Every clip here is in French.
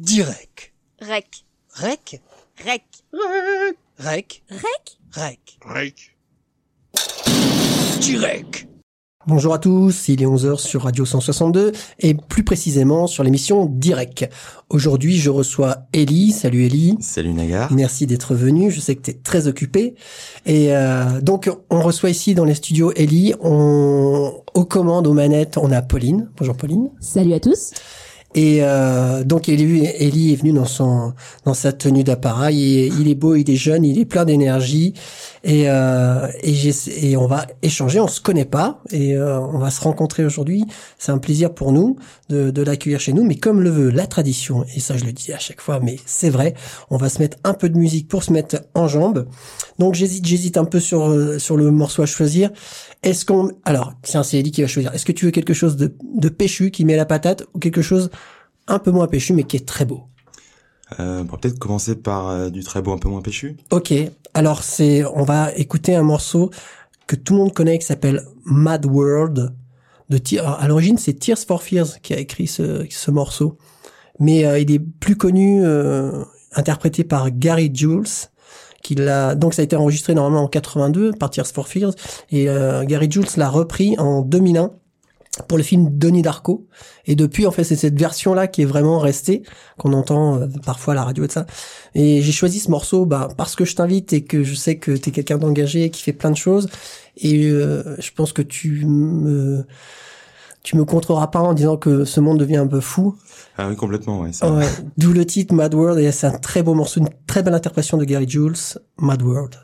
Direct. Rec. Rec. Rec? Rec. Rec. Rec? Rec. Direct. Bonjour à tous, il est 11h sur Radio 162 et plus précisément sur l'émission Direct. Aujourd'hui, je reçois Ellie. Salut Ellie. Salut Nagar. Merci d'être venu. Je sais que tu es très occupé. Et euh, donc, on reçoit ici dans les studios Ellie. On, aux commandes, aux manettes, on a Pauline. Bonjour Pauline. Salut à tous. Et euh, donc Ellie, est venu dans son dans sa tenue d'appareil. Il est beau, il est jeune, il est plein d'énergie. Et euh, et on va échanger. On se connaît pas et euh, on va se rencontrer aujourd'hui. C'est un plaisir pour nous de, de l'accueillir chez nous. Mais comme le veut la tradition, et ça je le dis à chaque fois, mais c'est vrai, on va se mettre un peu de musique pour se mettre en jambes. Donc j'hésite, j'hésite un peu sur euh, sur le morceau à choisir. Est-ce qu'on alors tiens c'est Ellie qui va choisir. Est-ce que tu veux quelque chose de de péchu qui met la patate ou quelque chose un peu moins péchu mais qui est très beau Euh, on va peut-être commencer par euh, du très beau un peu moins péchu. Ok, alors c'est, on va écouter un morceau que tout le monde connaît qui s'appelle Mad World. De alors, à l'origine, c'est Tears for Fears qui a écrit ce, ce morceau, mais euh, il est plus connu, euh, interprété par Gary Jules. Qui l'a, donc ça a été enregistré normalement en 82 par Tears for Fears et euh, Gary Jules l'a repris en 2001 pour le film Donnie Darko et depuis en fait c'est cette version là qui est vraiment restée qu'on entend euh, parfois à la radio et de ça et j'ai choisi ce morceau bah, parce que je t'invite et que je sais que tu es quelqu'un d'engagé qui fait plein de choses. Et euh, je pense que tu me tu me contreras pas en disant que ce monde devient un peu fou. Ah oui, complètement, ouais. ça- Ouais. D'où le titre Mad World et c'est un très beau morceau, une très belle interprétation de Gary Jules, Mad World.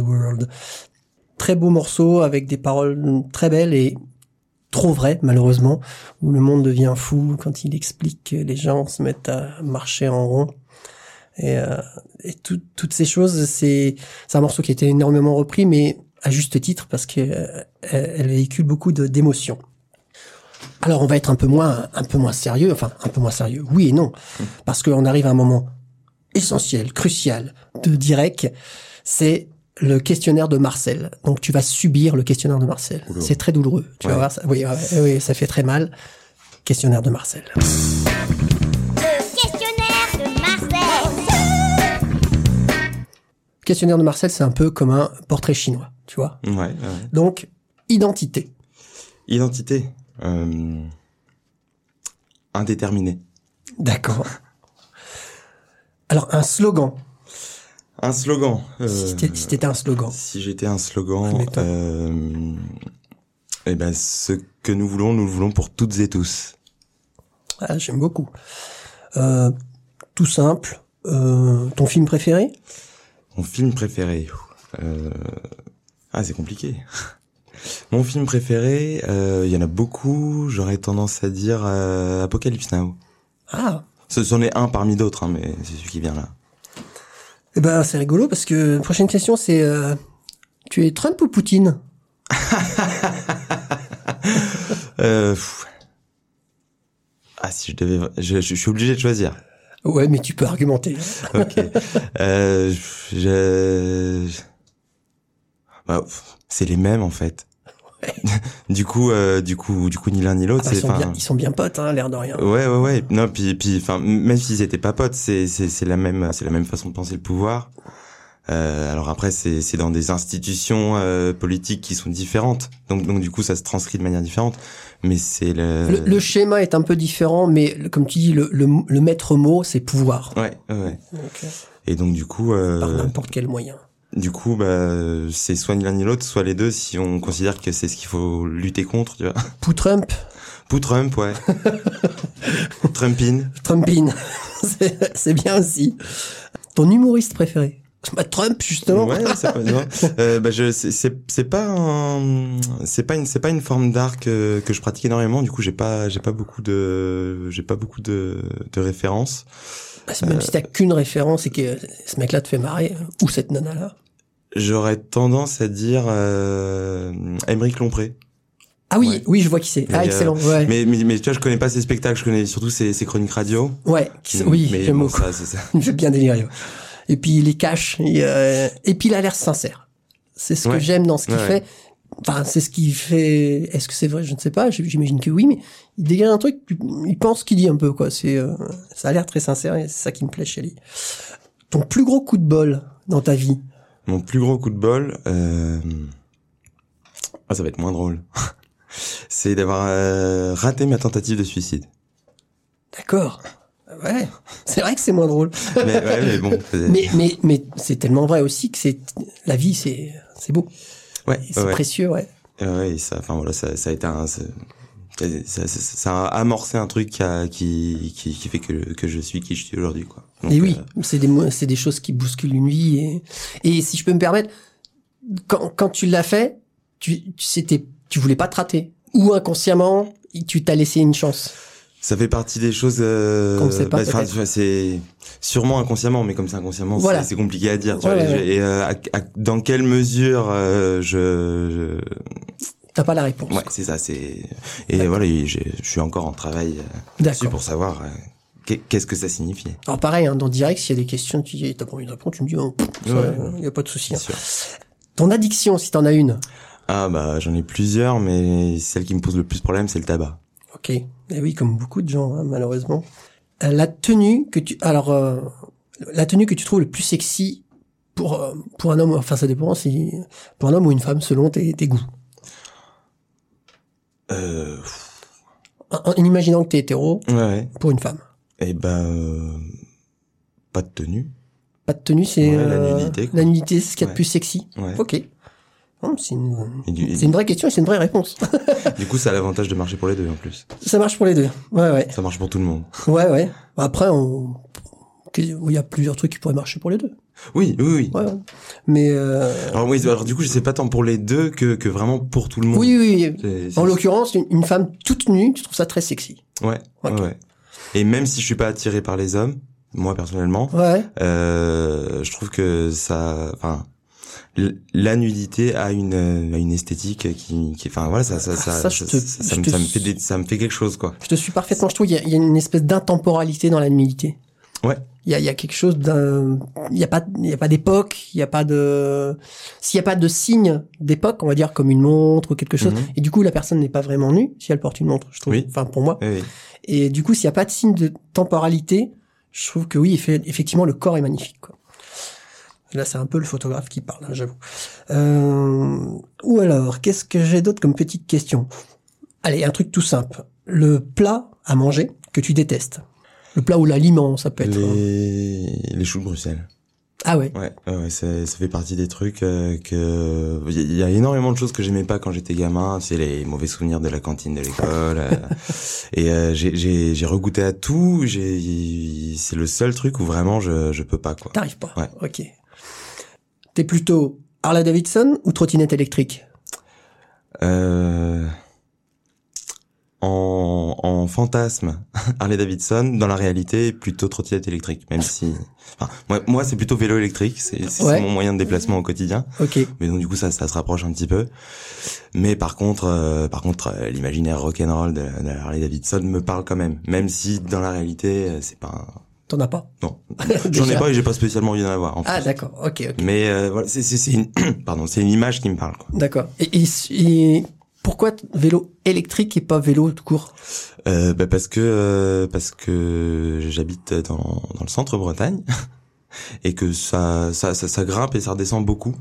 World. très beau morceau avec des paroles très belles et trop vraies malheureusement, où le monde devient fou quand il explique que les gens se mettent à marcher en rond. Et, euh, et tout- toutes ces choses, c'est un morceau qui a été énormément repris, mais à juste titre parce que euh, elle, véhicule beaucoup d'émotions. Alors on va être un peu moins un peu moins sérieux, enfin un peu moins sérieux, oui et non, parce qu'on arrive à un moment essentiel, crucial de direct, c'est le questionnaire de Marcel. Donc tu vas subir le questionnaire de Marcel. C'est très douloureux. Tu vas voir ça. Oui, ouais, oui, ça fait très mal. Questionnaire de Marcel. Le questionnaire de Marcel. Questionnaire de Marcel, c'est un peu comme un portrait chinois, tu vois. Ouais, ouais. Donc identité. Identité. Euh... Indéterminée. D'accord. Alors un slogan. Un slogan. euh, Si t'étais t'étais un slogan. Si j'étais un slogan, euh, eh ben, ce que nous voulons, nous le voulons pour toutes et tous. Ah, J'aime beaucoup. Euh, tout simple. Euh, ton film préféré? Mon film préféré. euh, Ah, c'est compliqué. Mon film préféré, euh, il y en a beaucoup. J'aurais tendance à dire euh, Apocalypse Now. Ah, Ce c'en est un parmi d'autres, hein, mais c'est celui qui vient là. Eh ben c'est rigolo parce que prochaine question c'est euh, tu es Trump ou Poutine? Euh, ah, si je devais, je, je suis obligé de choisir. Ouais, mais tu peux argumenter. Ok. euh, je... Bah, c'est les mêmes en fait. du coup, euh, du coup, du coup, ni l'un ni Ah l'autre, bah, ils, sont bien, ils sont bien potes, hein, l'air de rien. Ouais, ouais, ouais. Non, puis, puis, enfin, même s'ils étaient pas potes, c'est, c'est, c'est la même, c'est la même façon de penser le pouvoir. Euh, alors après, c'est, c'est dans des institutions euh, politiques qui sont différentes. Donc, donc du coup, ça se transcrit de manière différente. Mais c'est le. Le, le schéma est un peu différent, mais comme tu dis, le, le, le maître mot, c'est pouvoir. Ouais, ouais, euh, Et donc du coup, euh, par n'importe quel moyen. Du coup, bah, c'est soit ni l'un ni l'autre, soit les deux, si on considère que c'est ce qu'il faut lutter contre, tu vois. Pour Trump, Pour Trump, ouais. Trumpin. Trumpine, c'est bien aussi. Ton humoriste préféré bah, Trump, justement. Ouais, c'est pas. Euh, bah, je, c'est, pas un, c'est pas une, c'est pas une forme d'art que, que je pratique énormément. Du coup, j'ai pas, j'ai pas beaucoup de, j'ai pas beaucoup de, de références. Bah, même si t'as qu'une référence et que ce mec-là te fait marrer, ou cette nana-là. J'aurais tendance à dire euh, Lompré. Ah oui, Ouais. oui, je vois qui c'est. Ah, euh, excellent, ouais. Mais, mais, mais tu vois, je connais pas ses spectacles, je connais surtout ses, ses chroniques radio. Ouais, qui- oui, mais bon, ça, c'est ça. Il fait bien délirer. Et puis il les cache. Et, euh, et puis il a l'air sincère. C'est ce que j'aime dans ce qu'il fait. Enfin, c'est ce qui fait. Est-ce que c'est vrai? Je ne sais pas. J'imagine que oui, mais il dégage un truc. Il pense qu'il dit un peu, quoi. C'est, euh, ça a l'air très sincère et c'est ça qui me plaît chez lui. Ton plus gros coup de bol dans ta vie? Mon plus gros coup de bol, euh... ah, ça va être moins drôle. c'est d'avoir euh, raté ma tentative de suicide. D'accord. Ouais. C'est vrai que c'est moins drôle. mais, ouais, mais bon. c'est- Mais mais mais c'est tellement vrai aussi que c'est la vie, c'est c'est beau, ouais, c'est ouais, précieux, ouais. ouais, ouais, et ça, enfin voilà, ça, ça a été un, ça, ça, ça- a amorcé un truc qui, a- qui, qui, qui fait que, que je suis qui je suis aujourd'hui, quoi. Donc, et oui, euh, c'est des c'est des choses qui bousculent une vie et et si je peux me permettre, quand quand tu l'as fait, tu tu c'était tu voulais pas te rater ou inconsciemment tu t'as laissé une chance. ça fait partie des choses. Euh, Qu'on sait pas, vois, c'est sûrement inconsciemment, mais comme c'est inconsciemment, Voilà. c'est c'est compliqué à dire. Tu Ouais, vois, ouais, et, et, euh, à- à- dans quelle mesure euh, je, T'as pas la réponse. Ouais, c'est ça. C'est et voilà, et je suis encore en travail euh, dessus pour savoir euh, qu'est- qu'est-ce que ça signifie. Alors pareil, hein, dans direct, s'il y a des questions, tu t'as pas envie de répondre, tu me dis oh, pff, ça, Ouais. il y a pas de souci. Hein. Ton addiction, si t'en as une? Ah bah j'en ai plusieurs, mais celle qui me pose le plus problème, c'est le tabac. Ok. Eh oui, comme beaucoup de gens, hein, malheureusement. Euh, la tenue que tu, alors, euh, la tenue que tu trouves le plus sexy pour euh, pour un homme, enfin ça dépend si pour un homme ou une femme selon tes, tes goûts. Euh, En, en imaginant que t'es hétéro, ouais, pour une femme. Et ben euh, pas de tenue. Pas de tenue, c'est Ouais, la euh, nudité, quoi. La nudité, c'est ce qu'il y a de plus sexy. Ouais. Ok. C'est une, une vraie question et c'est une vraie réponse. du coup, ça a l'avantage de marcher pour les deux en plus. ça marche pour les deux. Ouais, ouais. Ça marche pour tout le monde. Ouais, ouais. Après, on... il y a plusieurs trucs qui pourraient marcher pour les deux. Oui, oui, oui. Ouais. Mais euh, Alors oui, alors du coup, je sais pas tant pour les deux que, que vraiment pour tout le monde. oui, oui. oui. En l'occurrence, une, une femme toute nue, tu trouves ça très sexy. Ouais, ouais. Et même si je suis pas attiré par les hommes, moi personnellement, Ouais. euh, je trouve que ça, enfin, la nudité a une a une esthétique qui, qui, enfin voilà, ça, ça, Ah, ça, ça, je ça, te- ça je me, fait des- ça me fait quelque chose quoi. Je te suis parfaitement. Je trouve qu'il y, a- il y a une espèce d'intemporalité dans la nudité. Ouais. Il y a, y a quelque chose d'un, il y a pas, il y a pas d'époque, il y a pas de, s'il y a pas de signe d'époque, on va dire comme une montre ou quelque chose, Mhm. et du coup la personne n'est pas vraiment nue si elle porte une montre, je trouve. Oui. Enfin pour moi. Oui. Et du coup s'il y a pas de signe de temporalité, je trouve que oui, effe- effectivement le corps est magnifique. Quoi. Là c'est un peu le photographe qui parle, hein, j'avoue. Euh, ou alors qu'est-ce que j'ai d'autre comme petite question? Allez, un truc tout simple. Le plat à manger que tu détestes. Le plat ou l'aliment, ça peut être. hein. Les les choux de Bruxelles. Ah ouais. Ouais, ouais, ouais, ça, ça fait partie des trucs euh, que il y, a- il y a énormément de choses que j'aimais pas quand j'étais gamin, c'est les mauvais souvenirs de la cantine de l'école. euh, et euh, j'ai j'ai j'ai regoûté à tout, j'ai c'est le seul truc où vraiment je je peux pas quoi. T'arrives pas. Ouais. Ok. T'es plutôt Harley Davidson ou trottinette électrique? Euh, en, en fantasme, Harley Davidson, dans la réalité, plutôt trottinette électrique, même si, enfin, moi, moi c'est plutôt vélo électrique, c'est Ouais. mon moyen de déplacement au quotidien. Ok. Mais donc du coup ça, ça se rapproche un petit peu. Mais par contre, euh, par contre, euh, l'imaginaire rock'n'roll de, de Harley Davidson me parle quand même, même si dans la réalité euh, c'est pas. un- T'en as pas? Non, j'en ai pas et j'ai pas spécialement envie d'en avoir. En Ah d'accord. Ok. ok. Mais euh, voilà, c'est c'est c'est une, pardon, c'est une image qui me parle. Quoi. D'accord. Et, et, et pourquoi vélo électrique et pas vélo tout court Euh, bah, parce que euh, parce que j'habite dans dans le centre Bretagne et que ça ça ça, grimpe et ça redescend beaucoup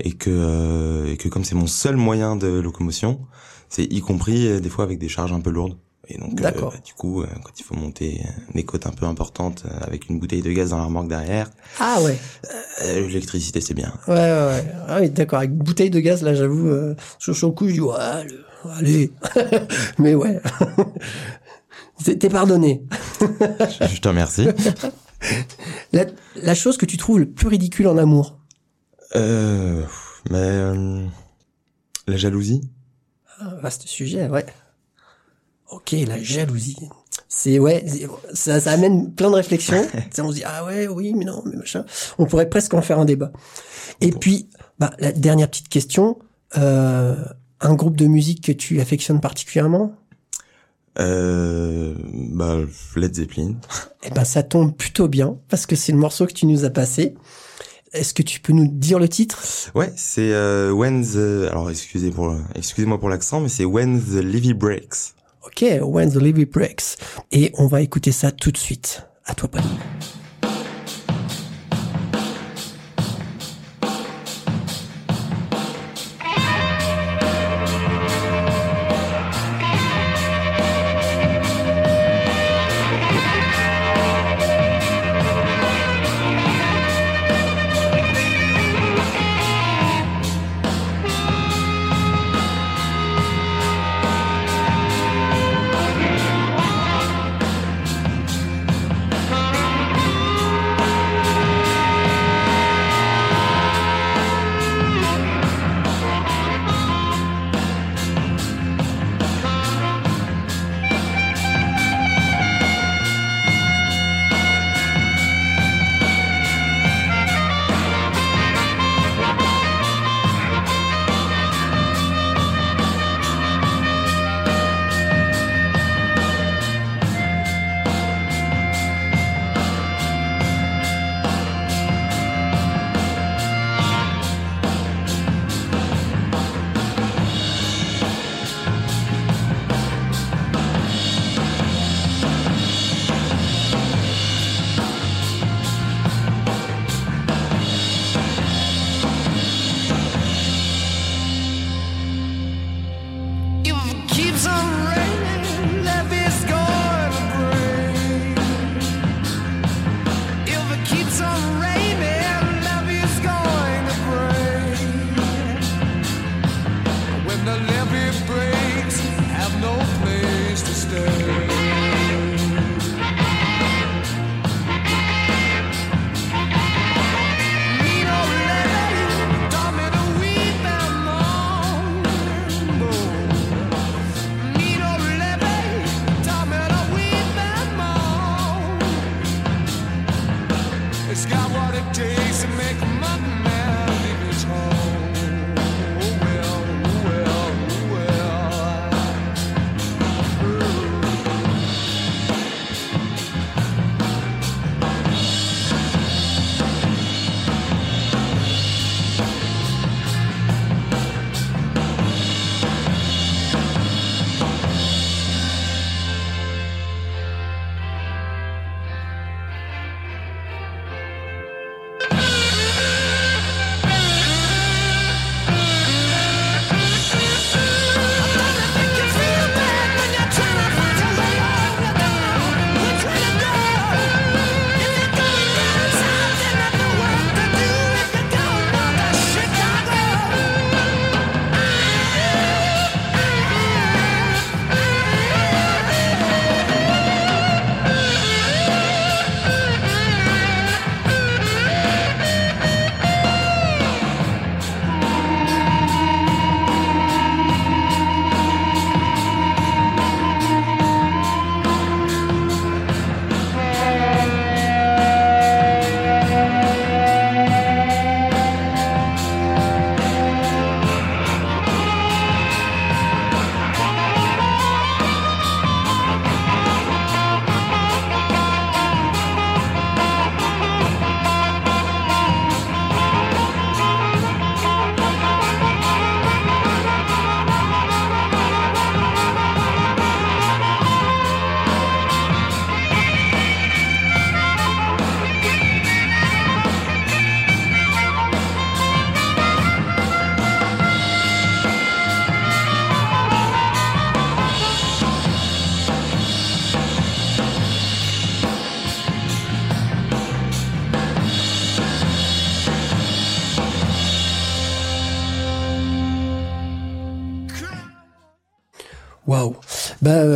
et que euh, et que comme c'est mon seul moyen de locomotion, c'est y compris des fois avec des charges un peu lourdes. Et donc euh, bah, du coup euh, quand il faut monter euh, des côtes un peu importantes avec une bouteille de gaz dans la remorque derrière, Ah ouais. euh, l'électricité c'est bien. Ouais ouais ouais. Ah oui d'accord. Avec bouteille de gaz là, j'avoue, euh, sur le coup, je dis ouais, le- allez. Mais ouais. T'es pardonné. je, je te remercie. La, la chose que tu trouves le plus ridicule en amour? Euh, mais la jalousie. Ah, Vaste sujet, ouais. Ok, la jalousie. C'est ouais, ça, ça amène plein de réflexions. On se dit ah ouais, oui, mais non, mais machin. On pourrait presque en faire un débat. Et puis, bah, la dernière petite question. Euh, un groupe de musique que tu affectionnes particulièrement? Euh, bah, Led Zeppelin. Eh ben, ça tombe plutôt bien parce que c'est le morceau que tu nous as passé. Est-ce que tu peux nous dire le titre? Ouais, c'est euh, When the... Alors, excusez pour, excusez-moi pour l'accent, mais c'est When the Levy Breaks. Ok, When the Levy Breaks. Et on va écouter ça tout de suite. À toi, Paul.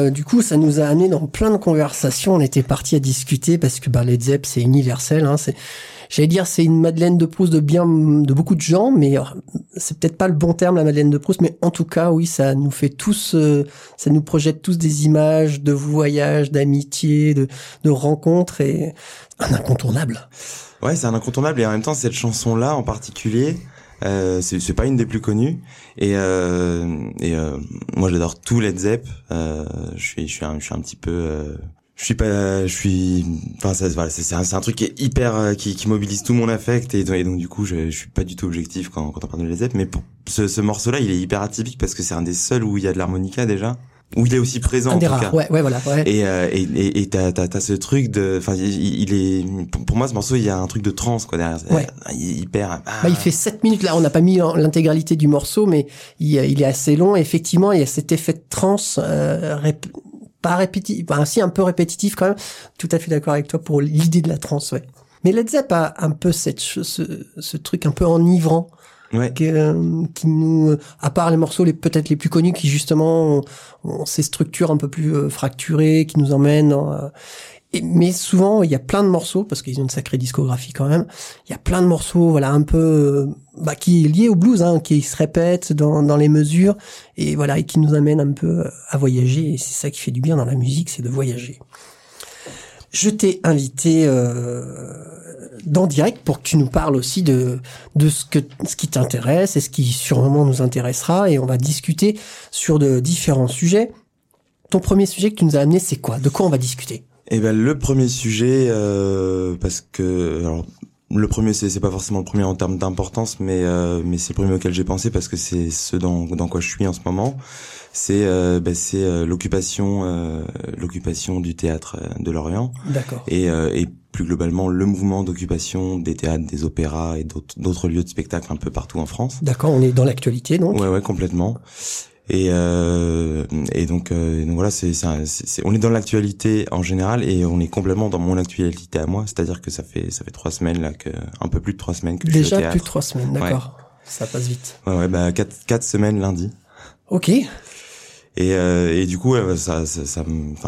Euh, du coup, ça nous a amené dans plein de conversations. On était parti à discuter parce que bah Led Zepp c'est universel. Hein, c'est, j'allais dire c'est une Madeleine de Proust de bien de beaucoup de gens, mais euh, c'est peut-être pas le bon terme la Madeleine de Proust, mais en tout cas oui, ça nous fait tous, euh, ça nous projette tous des images de voyages, d'amitié, de, de rencontres et un incontournable. Ouais, c'est un incontournable et en même temps cette chanson là en particulier. Euh, c'est pas une des plus connues. Et euh, et euh, moi j'adore tout Led Zepp. Euh, je suis je suis un, je suis un petit peu euh, je suis pas je suis enfin ça voilà c'est un, un truc qui est hyper euh, qui, qui mobilise tout mon affect. Et, et donc du coup je, je suis pas du tout objectif quand quand on parle de Led Zepp. Mais pour ce, ce morceau là il est hyper atypique parce que c'est un des seuls où il y a de l'harmonica déjà où il est aussi présent un en des tout rares. cas Ouais, ouais, voilà. Ouais. et euh, et et et t'as t'as t'as ce truc de enfin il, il est pour- moi ce morceau il y a un truc de trance quoi derrière Ouais. hyper ah, Bah, il fait 7 minutes là, on n'a pas mis l'intégralité du morceau, mais il, il est assez long. Et effectivement, il y a cet effet de trance, euh, rép- pas répétitif, enfin si un peu répétitif quand même. Tout à fait d'accord avec toi pour l'idée de la trance, ouais. Mais Led Zepp a un peu cette ce, ce truc un peu enivrant ouais que, euh, qui nous, à part les morceaux les peut-être les plus connus qui justement ont, ont ces structures un peu plus euh, fracturées, qui nous emmènent. dans, euh, mais souvent il y a plein de morceaux parce qu'ils ont une sacrée discographie quand même. Il y a plein de morceaux, voilà, un peu euh, bah, qui est lié au blues, hein, qui se répètent dans, dans les mesures et voilà et qui nous amènent un peu à voyager. Et c'est ça qui fait du bien dans la musique, c'est de voyager. Je t'ai invité euh, dans direct pour que tu nous parles aussi de de ce que ce qui t'intéresse et ce qui sûrement nous intéressera et on va discuter sur de différents sujets. Ton premier sujet que tu nous as amené, c'est quoi? De quoi on va discuter? Et ben le premier sujet, euh, parce que le premier c'est c'est pas forcément le premier en termes d'importance, mais euh, mais c'est le premier auquel j'ai pensé parce que c'est ce dans dans quoi je suis en ce moment. C'est euh, ben, c'est euh, l'occupation euh, l'occupation du théâtre euh, de Lorient D'accord. et euh, et plus globalement le mouvement d'occupation des théâtres, des opéras et d'autres d'autres lieux de spectacle un peu partout en France. D'accord, on est dans l'actualité donc. Ouais, ouais, complètement. Et euh, et donc, euh, donc voilà, c'est on est dans l'actualité en général et on est complètement dans mon actualité à moi. C'est-à-dire que ça fait ça fait trois semaines là que un peu plus de trois semaines que je suis au Déjà théâtre. plus de trois semaines, d'accord. Ça passe vite. Ouais, ouais, bah quatre quatre semaines lundi. Ok. Et euh, et du coup, ouais, ça ça, ça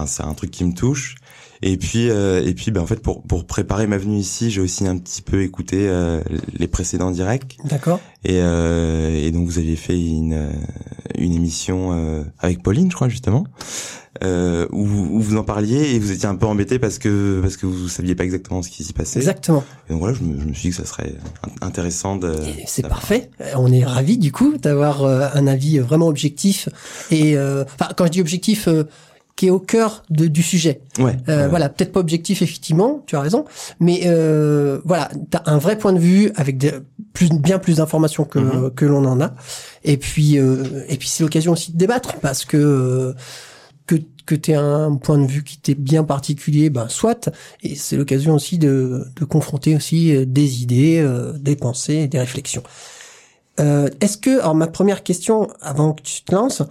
c'est un truc qui me touche. Et puis euh, et puis bah en fait pour pour préparer ma venue ici, j'ai aussi un petit peu écouté euh, les précédents directs. D'accord. Et, euh, et donc vous aviez fait une une émission euh, avec Pauline, je crois justement, euh, où, où vous en parliez et vous étiez un peu embêté parce que parce que vous saviez pas exactement ce qui s'y passait. Exactement. Et donc voilà, je me, je me suis dit que ça serait in- intéressant de. C'est parfait. On est ravis du coup d'avoir un avis vraiment objectif et euh, enfin quand je dis objectif euh, qui est au cœur de- du sujet. Ouais. Euh, ouais. Voilà, peut-être pas objectif effectivement, tu as raison, mais euh, voilà, t'as un vrai point de vue avec des, plus, bien plus d'informations que Mhm. que l'on en a. Et puis euh, et puis c'est l'occasion aussi de débattre parce que que que t'aies un point de vue qui t'est bien particulier, ben soit, et c'est l'occasion aussi de de confronter aussi euh, des idées, euh, des pensées, des réflexions. Euh, Est-ce que, alors ma première question avant que tu te lances,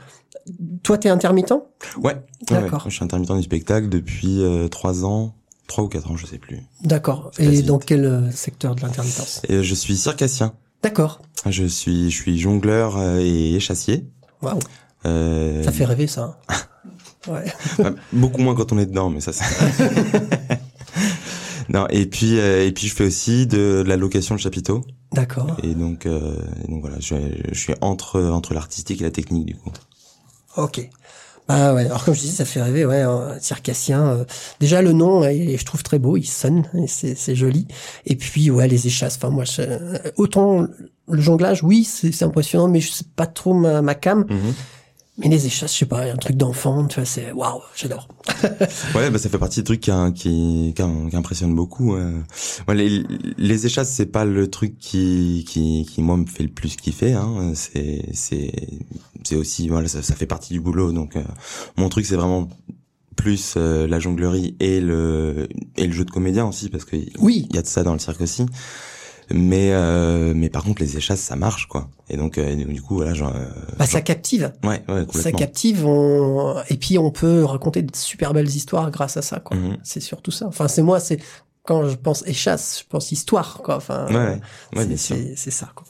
toi t'es intermittent? Ouais. D'accord. ouais. Je suis intermittent du spectacle depuis euh, trois ans, trois ou quatre ans, je sais plus. D'accord. Et vite. dans quel euh, secteur de l'intermittence? Je suis circassien. D'accord. Je suis je suis jongleur euh, et chassier. Waouh. Euh, Ça fait rêver ça. hein. ouais. Enfin, beaucoup moins quand on est dedans, mais ça. non, et puis euh, et puis je fais aussi de la location de chapiteaux. D'accord. Et donc, euh, et donc voilà, je, je suis entre entre l'artistique et la technique du coup. Ok. Ah ouais. Alors comme je disais, ça fait rêver. Ouais, un circassien. euh, déjà le nom, est, je trouve très beau. Il sonne. C'est joli. Et puis ouais, les échasses. Enfin moi, je- euh, autant le jonglage, oui, c'est impressionnant, mais je sais pas trop ma, ma cam. Mais les échasses, je sais pas, un truc d'enfant, tu vois, c'est waouh, j'adore. Ouais, bah ça fait partie des trucs qui qui qui, qui impressionnent beaucoup. euh. Les les échasses, c'est pas le truc qui qui qui moi me fait le plus kiffer. Hein. C'est c'est c'est aussi voilà, ça, ça fait partie du boulot. Donc euh, mon truc, c'est vraiment plus euh, la jonglerie et le et le jeu de comédien aussi parce que Oui. il y a de ça dans le cirque aussi. Mais euh, mais par contre les échasses ça marche quoi. Et donc euh, du coup voilà genre euh, Bah ça captive. ouais ouais Ça complètement. captive. On... Et puis on peut raconter de super belles histoires grâce à ça, quoi. Mhm. C'est surtout ça. Enfin, c'est moi, c'est quand je pense échasse, je pense histoire, quoi. Enfin, Ouais ouais, c'est- ça, quoi.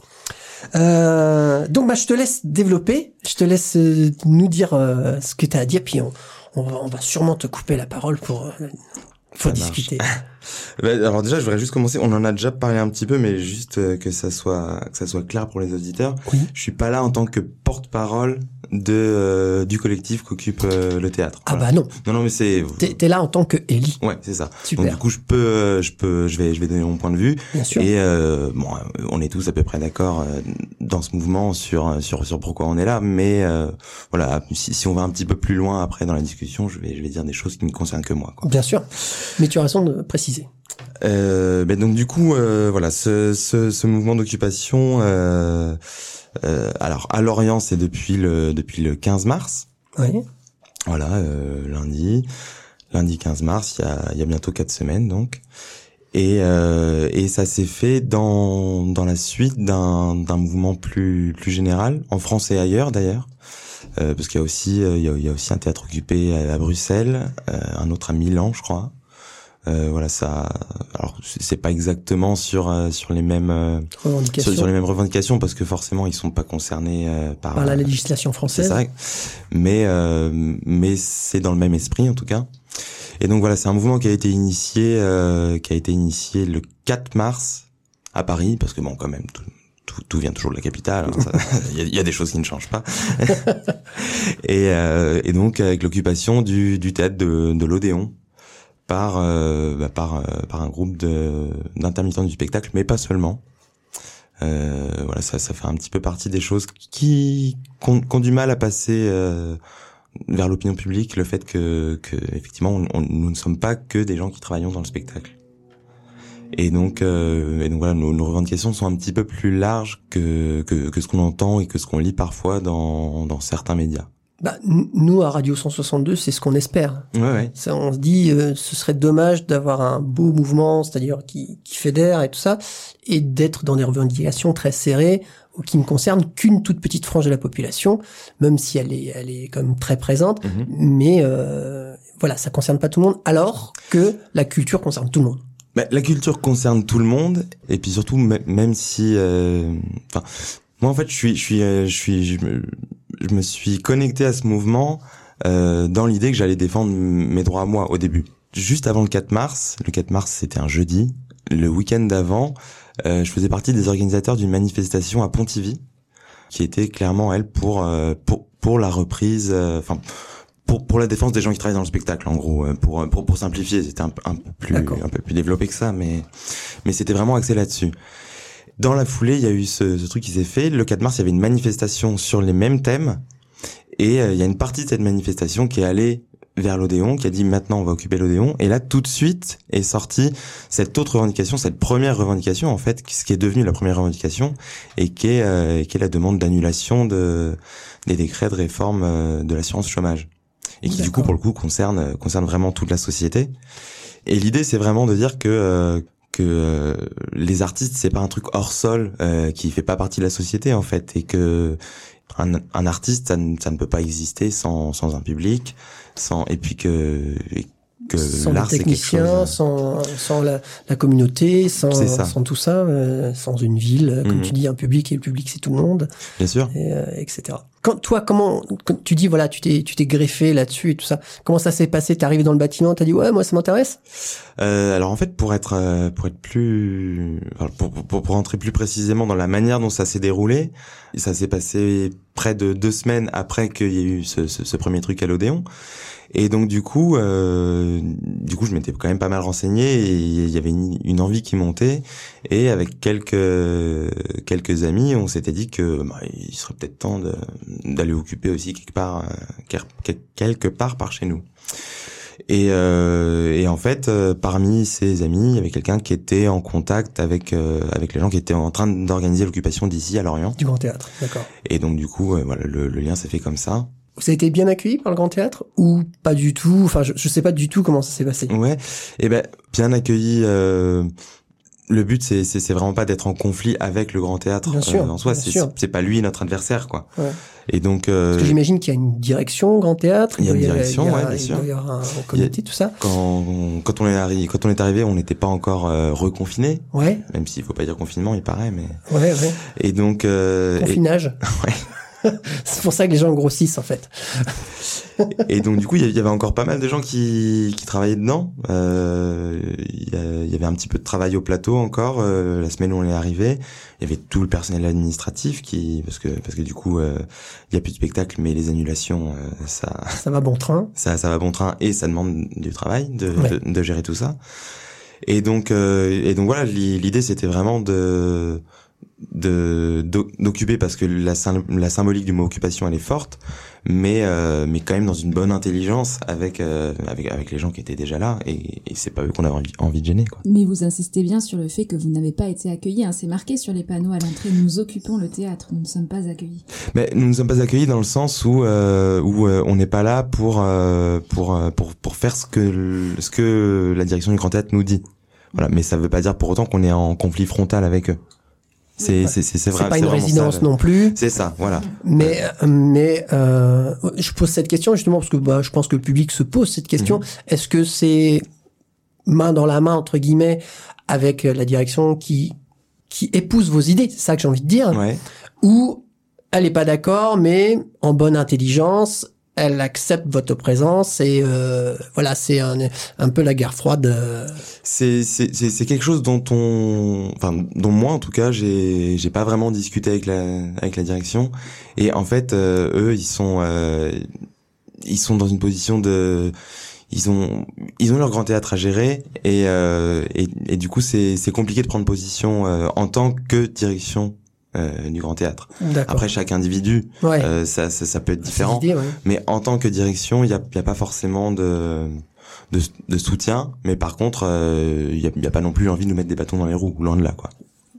Euh, donc, bah, je te laisse développer. Je te laisse euh, nous dire euh, ce que tu as à dire. Puis on, on, va, on va sûrement te couper la parole pour, euh, pour Ça marche. discuter. Bah, alors déjà, je voudrais juste commencer. On en a déjà parlé un petit peu, mais juste euh, que ça soit que ça soit clair pour les auditeurs. Oui. Je suis pas là en tant que porte-parole de euh, du collectif qu'occupe euh, le théâtre. Ah Voilà. bah non, Non, non, mais c'est t'es es là en tant que Ellie, ouais, c'est ça. Super. Donc du coup, je peux, je peux, je vais, je vais donner mon point de vue. bien sûr. Et euh, bon, on est tous à peu près d'accord dans ce mouvement sur sur sur pourquoi on est là, mais voilà, si, si on va un petit peu plus loin après dans la discussion, je vais je vais dire des choses qui ne concernent que moi. Quoi. Bien sûr. Mais tu as raison de préciser. Euh, ben donc du coup, euh, voilà, ce ce, ce mouvement d'occupation, euh, euh, alors à Lorient, c'est depuis le depuis le 15 mars. Oui. Voilà, euh, lundi, lundi 15 mars, il y a, il y a bientôt quatre semaines donc. Et, euh, et ça s'est fait dans, dans la suite d'un, d'un mouvement plus, plus général, en France et ailleurs d'ailleurs. Euh, parce qu'il y a aussi il y a, il y a aussi un théâtre occupé à, à Bruxelles, euh, un autre à Milan, je crois. Euh, voilà ça. Alors c'est pas exactement sur euh, sur les mêmes euh, sur, sur les mêmes revendications parce que forcément ils sont pas concernés euh, par par la législation c'est française. ça. Mais euh, mais c'est dans le même esprit en tout cas. Et donc voilà, c'est un mouvement qui a été initié euh, qui a été initié le 4 mars à Paris parce que bon quand même tout tout, tout vient toujours de la capitale. hein, Il y, a, il y a des choses qui ne changent pas. et, euh, et donc avec l'occupation du, du théâtre de, de l'Odéon par euh, bah, par euh, par un groupe de d'intermittents du spectacle, mais pas seulement. Euh, voilà, ça, ça fait un petit peu partie des choses qui qu'on du mal à passer euh, vers l'opinion publique, le fait que, que effectivement, on- on- nous ne sommes pas que des gens qui travaillons dans le spectacle. Et donc, euh, et donc voilà, nos, nos revendications sont un petit peu plus larges que que, que ce qu'on entend et que ce qu'on lit parfois dans dans certains médias. Bah, nous, à Radio 162, c'est ce qu'on espère. Ouais, ouais. Ça, on se dit, euh, ce serait dommage d'avoir un beau mouvement, c'est-à-dire qui, qui fédère et tout ça, et d'être dans des revendications très serrées ou qui ne concernent qu'une toute petite frange de la population, même si elle est, elle est quand même très présente. Mhm. Mais euh, voilà, ça concerne pas tout le monde, alors que la culture concerne tout le monde. Bah, la culture concerne tout le monde et puis surtout mê- même si euh, enfin moi en fait je suis je suis euh, je suis je je me suis connecté à ce mouvement euh, dans l'idée que j'allais défendre mes droits à moi au début. Juste avant le 4 mars le 4 mars c'était un jeudi le week-end d'avant euh, je faisais partie des organisateurs d'une manifestation à Pontivy qui était clairement elle pour euh, pour pour la reprise euh, enfin pour pour la défense des gens qui travaillent dans le spectacle en gros euh, pour pour pour simplifier c'était un, un peu plus un peu plus développé que ça mais mais c'était vraiment axé là-dessus dans la foulée il y a eu ce, ce truc qui s'est fait. Le 4 mars il y avait une manifestation sur les mêmes thèmes. Et euh, il y a une partie de cette manifestation qui est allée vers l'Odéon, qui a dit maintenant on va occuper l'Odéon, et là tout de suite est sortie cette autre revendication, cette première revendication en fait, ce qui est devenu la première revendication, et qui est, euh, qui est la demande d'annulation de, des décrets de réforme euh, de l'assurance chômage, et qui du coup pour le coup concerne, concerne vraiment toute la société. Et l'idée c'est vraiment de dire que euh, que euh, les artistes c'est pas un truc hors sol euh, qui fait pas partie de la société en fait, et que un, un artiste ça ne, ça ne peut pas exister sans, sans un public, sans et puis que et que sans l'art les techniciens, chose. sans, sans la, la communauté, sans, sans tout ça, euh, sans une ville, euh, comme Mhm. tu dis, un public et le public c'est tout le monde, Bien sûr. et, euh, etc. Quand toi, comment tu dis voilà, tu t'es tu t'es greffé là-dessus et tout ça. Comment ça s'est passé? T'es arrivé dans le bâtiment, t'as dit ouais, moi ça m'intéresse. Euh, alors en fait, pour être euh, pour être plus pour, pour pour rentrer plus précisément dans la manière dont ça s'est déroulé, ça s'est passé près de deux semaines après qu'il y ait eu ce, ce, premier truc à l'Odéon. Et donc du coup, euh, du coup, je m'étais quand même pas mal renseigné et il y avait une envie qui montait. Et avec quelques quelques amis, on s'était dit que bah, il serait peut-être temps d'aller occuper aussi quelque part euh, quelque part par chez nous. Et, euh, et en fait, euh, parmi ces amis, il y avait quelqu'un qui était en contact avec euh, avec les gens qui étaient en train d'organiser l'occupation d'ici à Lorient. Du Grand Théâtre, d'accord. Et donc du coup, euh, voilà, le, le lien s'est fait comme ça. Vous avez été bien accueilli par le Grand Théâtre ou pas du tout? Enfin, je, je sais pas du tout comment ça s'est passé. Ouais. Et ben bien accueilli. euh, le but c'est c'est vraiment pas d'être en conflit avec le grand théâtre Bien sûr, euh, en soi c'est pas lui notre adversaire quoi Ouais. et donc euh, Parce que j'imagine qu'il y a une direction Grand Théâtre. Il y a une direction, il a- ouais, bien il sûr. doit y avoir un comité, tout ça. quand quand on est arrivé quand on est arrivé on n'était pas encore euh, reconfiné Ouais, même s'il faut pas dire confinement il paraît mais ouais, ouais. et donc euh, et- Confinage. Ouais. C'est pour ça que les gens grossissent, en fait. Et donc du coup, il y avait- encore pas mal de gens qui, qui travaillaient dedans. Euh, Il y, avait un petit peu de travail au plateau encore. euh, la semaine où on est arrivé, il y avait tout le personnel administratif qui, parce que parce que du coup, euh, il y a plus de spectacle, mais les annulations, euh, ça, Ça va bon train. ça, ça va bon train et ça demande du travail de, Ouais. de, de gérer tout ça. Et donc, euh, et donc voilà, l'i- l'idée c'était vraiment de d'occuper parce que la, sym- la symbolique du mot occupation elle est forte mais euh, mais quand même dans une bonne intelligence avec euh, avec avec les gens qui étaient déjà là et, et c'est pas eux qu'on avait envie, envie de gêner quoi Mais vous insistez bien sur le fait que vous n'avez pas été accueillis. hein. C'est marqué sur les panneaux à l'entrée. Nous occupons le théâtre. Nous ne sommes pas accueillis. mais nous ne sommes pas accueillis dans le sens où euh, où euh, on n'est pas là pour euh, pour euh, pour pour faire ce que ce que la direction du Grand Théâtre nous dit voilà mais ça veut pas dire pour autant qu'on est en conflit frontal avec eux c'est c'est vrai C'est pas une résidence ça, non plus. c'est ça voilà Mais mais euh, je pose cette question justement parce que bah, je pense que le public se pose cette question. Mhm. Est-ce que c'est main dans la main entre guillemets avec la direction qui qui épouse vos idées? C'est ça que j'ai envie de dire. ouais Ou elle est pas d'accord, mais en bonne intelligence, elle accepte votre présence et euh, voilà, c'est un, un peu la guerre froide. euh, C'est quelque chose dont on enfin dont moi en tout cas j'ai j'ai pas vraiment discuté avec la avec la direction et en fait euh, eux ils sont euh, ils sont dans une position de ils ont ils ont leur grand théâtre à gérer et euh, et, et du coup c'est c'est compliqué de prendre position euh, en tant que direction euh, du grand théâtre. Après chaque individu ouais. euh, ça, ça ça peut être différent idées, ouais. mais en tant que direction, il y a, il y a pas forcément de, de, de soutien. Mais par contre, euh, il y, a, il y a pas non plus envie de nous mettre des bâtons dans les roues, loin de là, quoi.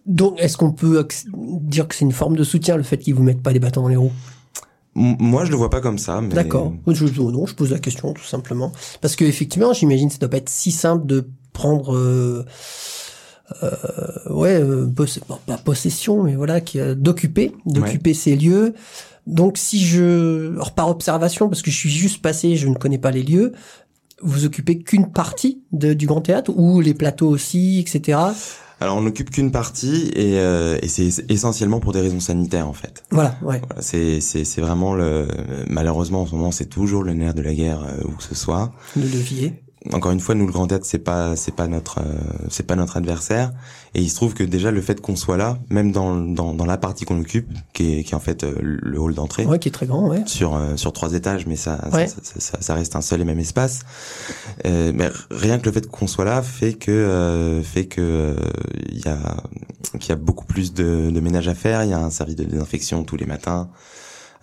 Donc, est-ce qu'on peut dire que c'est une forme de soutien le fait qu'ils vous mettent pas les bâtons dans les roues? Moi, je le vois pas comme ça. Mais... D'accord. Je, je- non, je pose la question tout simplement parce que effectivement, j'imagine que ça doit pas être si simple de prendre. Euh, ouais, euh, poss- bon, pas possession, mais voilà, qui, euh, d'occuper, d'occuper ces lieux. Donc, si je, alors par observation, parce que je suis juste passé, je ne connais pas les lieux, vous occupez qu'une partie de, du Grand Théâtre ou les plateaux aussi, etc. Alors, on n'occupe qu'une partie et, euh, et c'est essentiellement pour des raisons sanitaires, en fait. Voilà, ouais. Voilà, c'est c'est c'est vraiment le malheureusement en ce moment c'est toujours le nerf de la guerre euh, où que ce soit. Le levier. Encore une fois, nous le Grand Théâtre, c'est pas, c'est pas notre, euh, c'est pas notre adversaire. Et il se trouve que déjà le fait qu'on soit là, même dans, dans, dans la partie qu'on occupe, qui est, qui est en fait euh, le hall d'entrée, Ouais, qui est très grand, ouais. sur euh, sur trois étages, mais ça, Ouais. ça, ça, ça- ça reste un seul et même espace. Euh, mais rien que le fait qu'on soit là fait que euh, fait que euh, il y a qu'il y a beaucoup plus de, de ménage à faire. Il y a un service de désinfection tous les matins.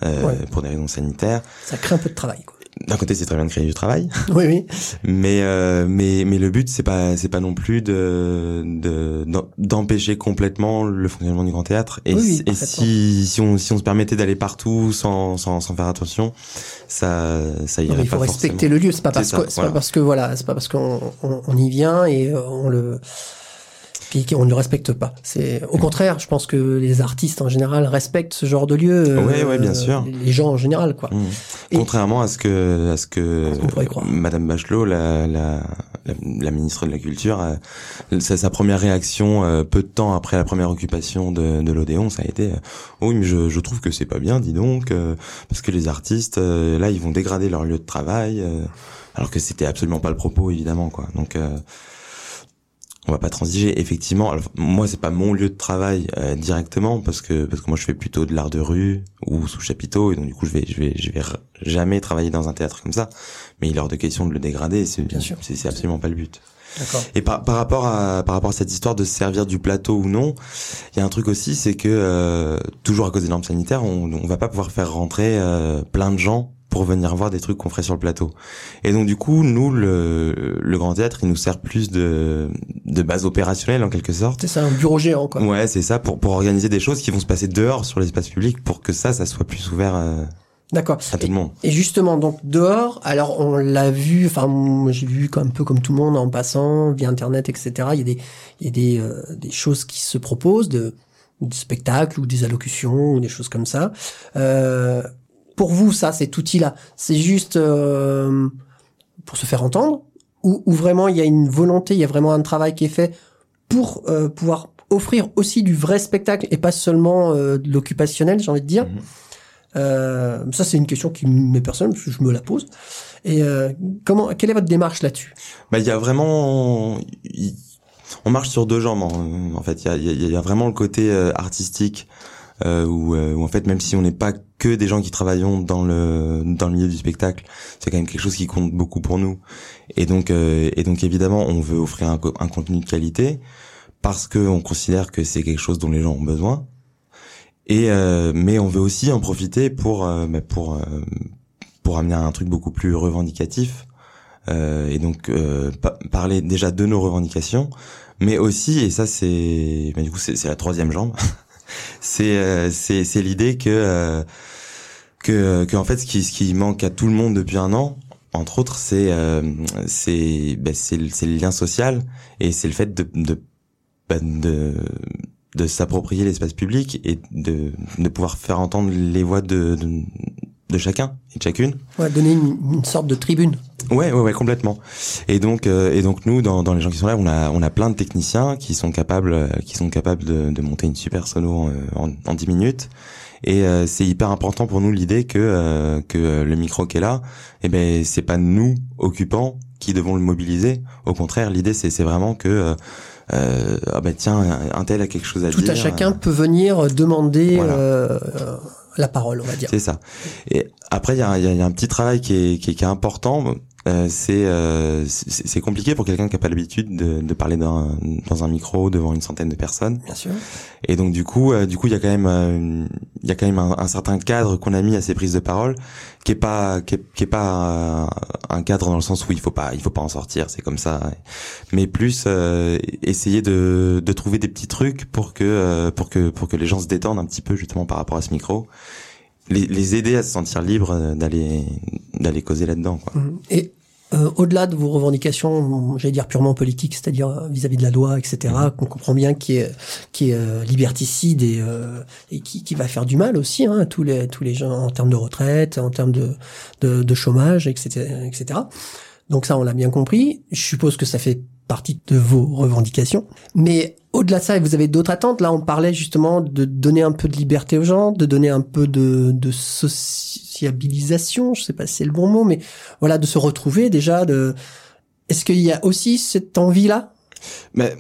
Euh, Ouais. pour des raisons sanitaires. Ça crée un peu de travail, quoi. D'un côté, c'est très bien de créer du travail, Oui, oui. mais euh, mais mais le but c'est pas c'est pas non plus de d'empêcher complètement le fonctionnement du grand théâtre et, Oui, oui, et si si on si on se permettait d'aller partout sans sans sans faire attention ça ça irait il faut pas respecter forcément. le lieu. C'est pas parce que c'est voilà. pas parce que voilà, c'est pas parce qu'on on, on y vient et on le puis qu'on ne le respecte pas. C'est au contraire, je pense que les artistes en général respectent ce genre de lieu. euh, ouais, bien sûr. Les gens en général, quoi. Mmh. Contrairement à ce que à ce que. Madame Bachelot, la, la, la, la ministre de la Culture, euh, sa, sa première réaction euh, peu de temps après la première occupation de, de l'Odéon, ça a été euh, oh oui mais je, je trouve que c'est pas bien, dis donc, parce que les artistes là ils vont dégrader leur lieu de travail, alors que c'était absolument pas le propos évidemment quoi. Donc euh, on va pas transiger. Effectivement, alors, moi c'est pas mon lieu de travail euh, directement parce que parce que moi je fais plutôt de l'art de rue ou sous chapiteau et donc du coup je vais je vais je vais jamais travailler dans un théâtre comme ça. Mais il est hors de question de le dégrader. C'est Bien sûr. c'est absolument pas le but. Et par, par rapport à par rapport à cette histoire de se servir du plateau ou non, il y a un truc aussi, c'est que euh, toujours à cause des normes sanitaires, on on va pas pouvoir faire rentrer euh, plein de gens pour venir voir des trucs qu'on ferait sur le plateau. Et donc du coup, nous le le grand théâtre, il nous sert plus de de base opérationnelle en quelque sorte. C'est ça, un bureau géant, quoi. Ouais, c'est ça pour pour organiser des choses qui vont se passer dehors sur l'espace public pour que ça ça soit plus ouvert euh, D'accord. à tout Et- le monde. Et justement, donc dehors, alors on l'a vu, enfin moi, j'ai vu un peu comme tout le monde en passant via internet, etc. Il y a des il y a des euh, des choses qui se proposent, de des spectacles ou des allocutions ou des choses comme ça. Euh, pour vous, ça, cet outil-là, c'est juste euh, pour se faire entendre ou, ou vraiment il y a une volonté, il y a vraiment un travail qui est fait pour euh, pouvoir offrir aussi du vrai spectacle et pas seulement euh, de l'occupationnel, j'ai envie de dire? Euh, ça, c'est une question qui m'est personnelle, parce que je me la pose. Et euh, comment, quelle est votre démarche là-dessus? Bah, il y a vraiment, on marche sur deux jambes en, fait. Il y a, y a- vraiment le côté euh, artistique euh, où, euh, où en fait même si on n'est pas que des gens qui travaillons dans le dans le milieu du spectacle, c'est quand même quelque chose qui compte beaucoup pour nous. Et donc euh, et donc évidemment on veut offrir un, co- un contenu de qualité parce que on considère que c'est quelque chose dont les gens ont besoin. Et euh, mais on veut aussi en profiter pour euh, bah, pour euh, pour amener un truc beaucoup plus revendicatif euh, et donc euh, pa- parler déjà de nos revendications, mais aussi et ça c'est bah, du coup c'est la troisième jambe, c'est c'est l'idée que que que en fait ce qui ce qui manque à tout le monde depuis un an, entre autres, c'est euh, c'est bah, c'est le lien social et c'est le fait de de bah, de de s'approprier l'espace public et de de pouvoir faire entendre les voix de de, de chacun et de chacune. ouais, Donner une, une sorte de tribune. Ouais, ouais, ouais, complètement. Et donc, euh, et donc nous, dans, dans les gens qui sont là, on a, on a plein de techniciens qui sont capables, euh, qui sont capables de, de monter une super sono euh, en, en 10 minutes. Et euh, c'est hyper important pour nous l'idée que euh, que euh, le micro qui est là, eh ben c'est pas nous occupants qui devons le mobiliser. Au contraire, l'idée c'est c'est vraiment que ah ben tiens, un- tel a quelque chose à Tout dire. à chacun peut venir demander Voilà. La parole, on va dire. C'est ça. Et après, il y a, y a- y a un petit travail qui est, qui est, qui est important. Euh, c'est euh, c'est compliqué pour quelqu'un qui a pas l'habitude de, de parler dans, dans un micro devant une centaine de personnes. Bien sûr. Et donc du coup, euh, du coup, il y a quand même, euh, il y a quand même un, un certain cadre qu'on a mis à ces prises de parole, qui est pas, qui est, qui est pas euh, un cadre dans le sens où il faut pas, il faut pas en sortir, c'est comme ça. Mais plus euh, essayer de, de trouver des petits trucs pour que, euh, pour que, pour que les gens se détendent un petit peu justement par rapport à ce micro, les, les aider à se sentir libres euh, d'aller, d'aller causer là-dedans. Quoi. Mhm. Et euh, au-delà de vos revendications, j'allais dire purement politiques, c'est-à-dire euh, vis-à-vis de la loi, etc., Mhm. qu'on comprend bien qui est qui est euh, liberticide et euh, et qui, qui va faire du mal aussi hein, à tous les tous les gens en termes de retraite, en termes de de, de chômage, etc., etc. Donc ça, on l'a bien compris. Je suppose que ça fait partie de vos revendications. Mais au-delà de ça, vous avez d'autres attentes. Là, on parlait justement de donner un peu de liberté aux gens, de donner un peu de, de sociabilisation. Je sais pas si c'est le bon mot, mais voilà, de se retrouver déjà. De... Est-ce qu'il y a aussi cette envie-là? Mais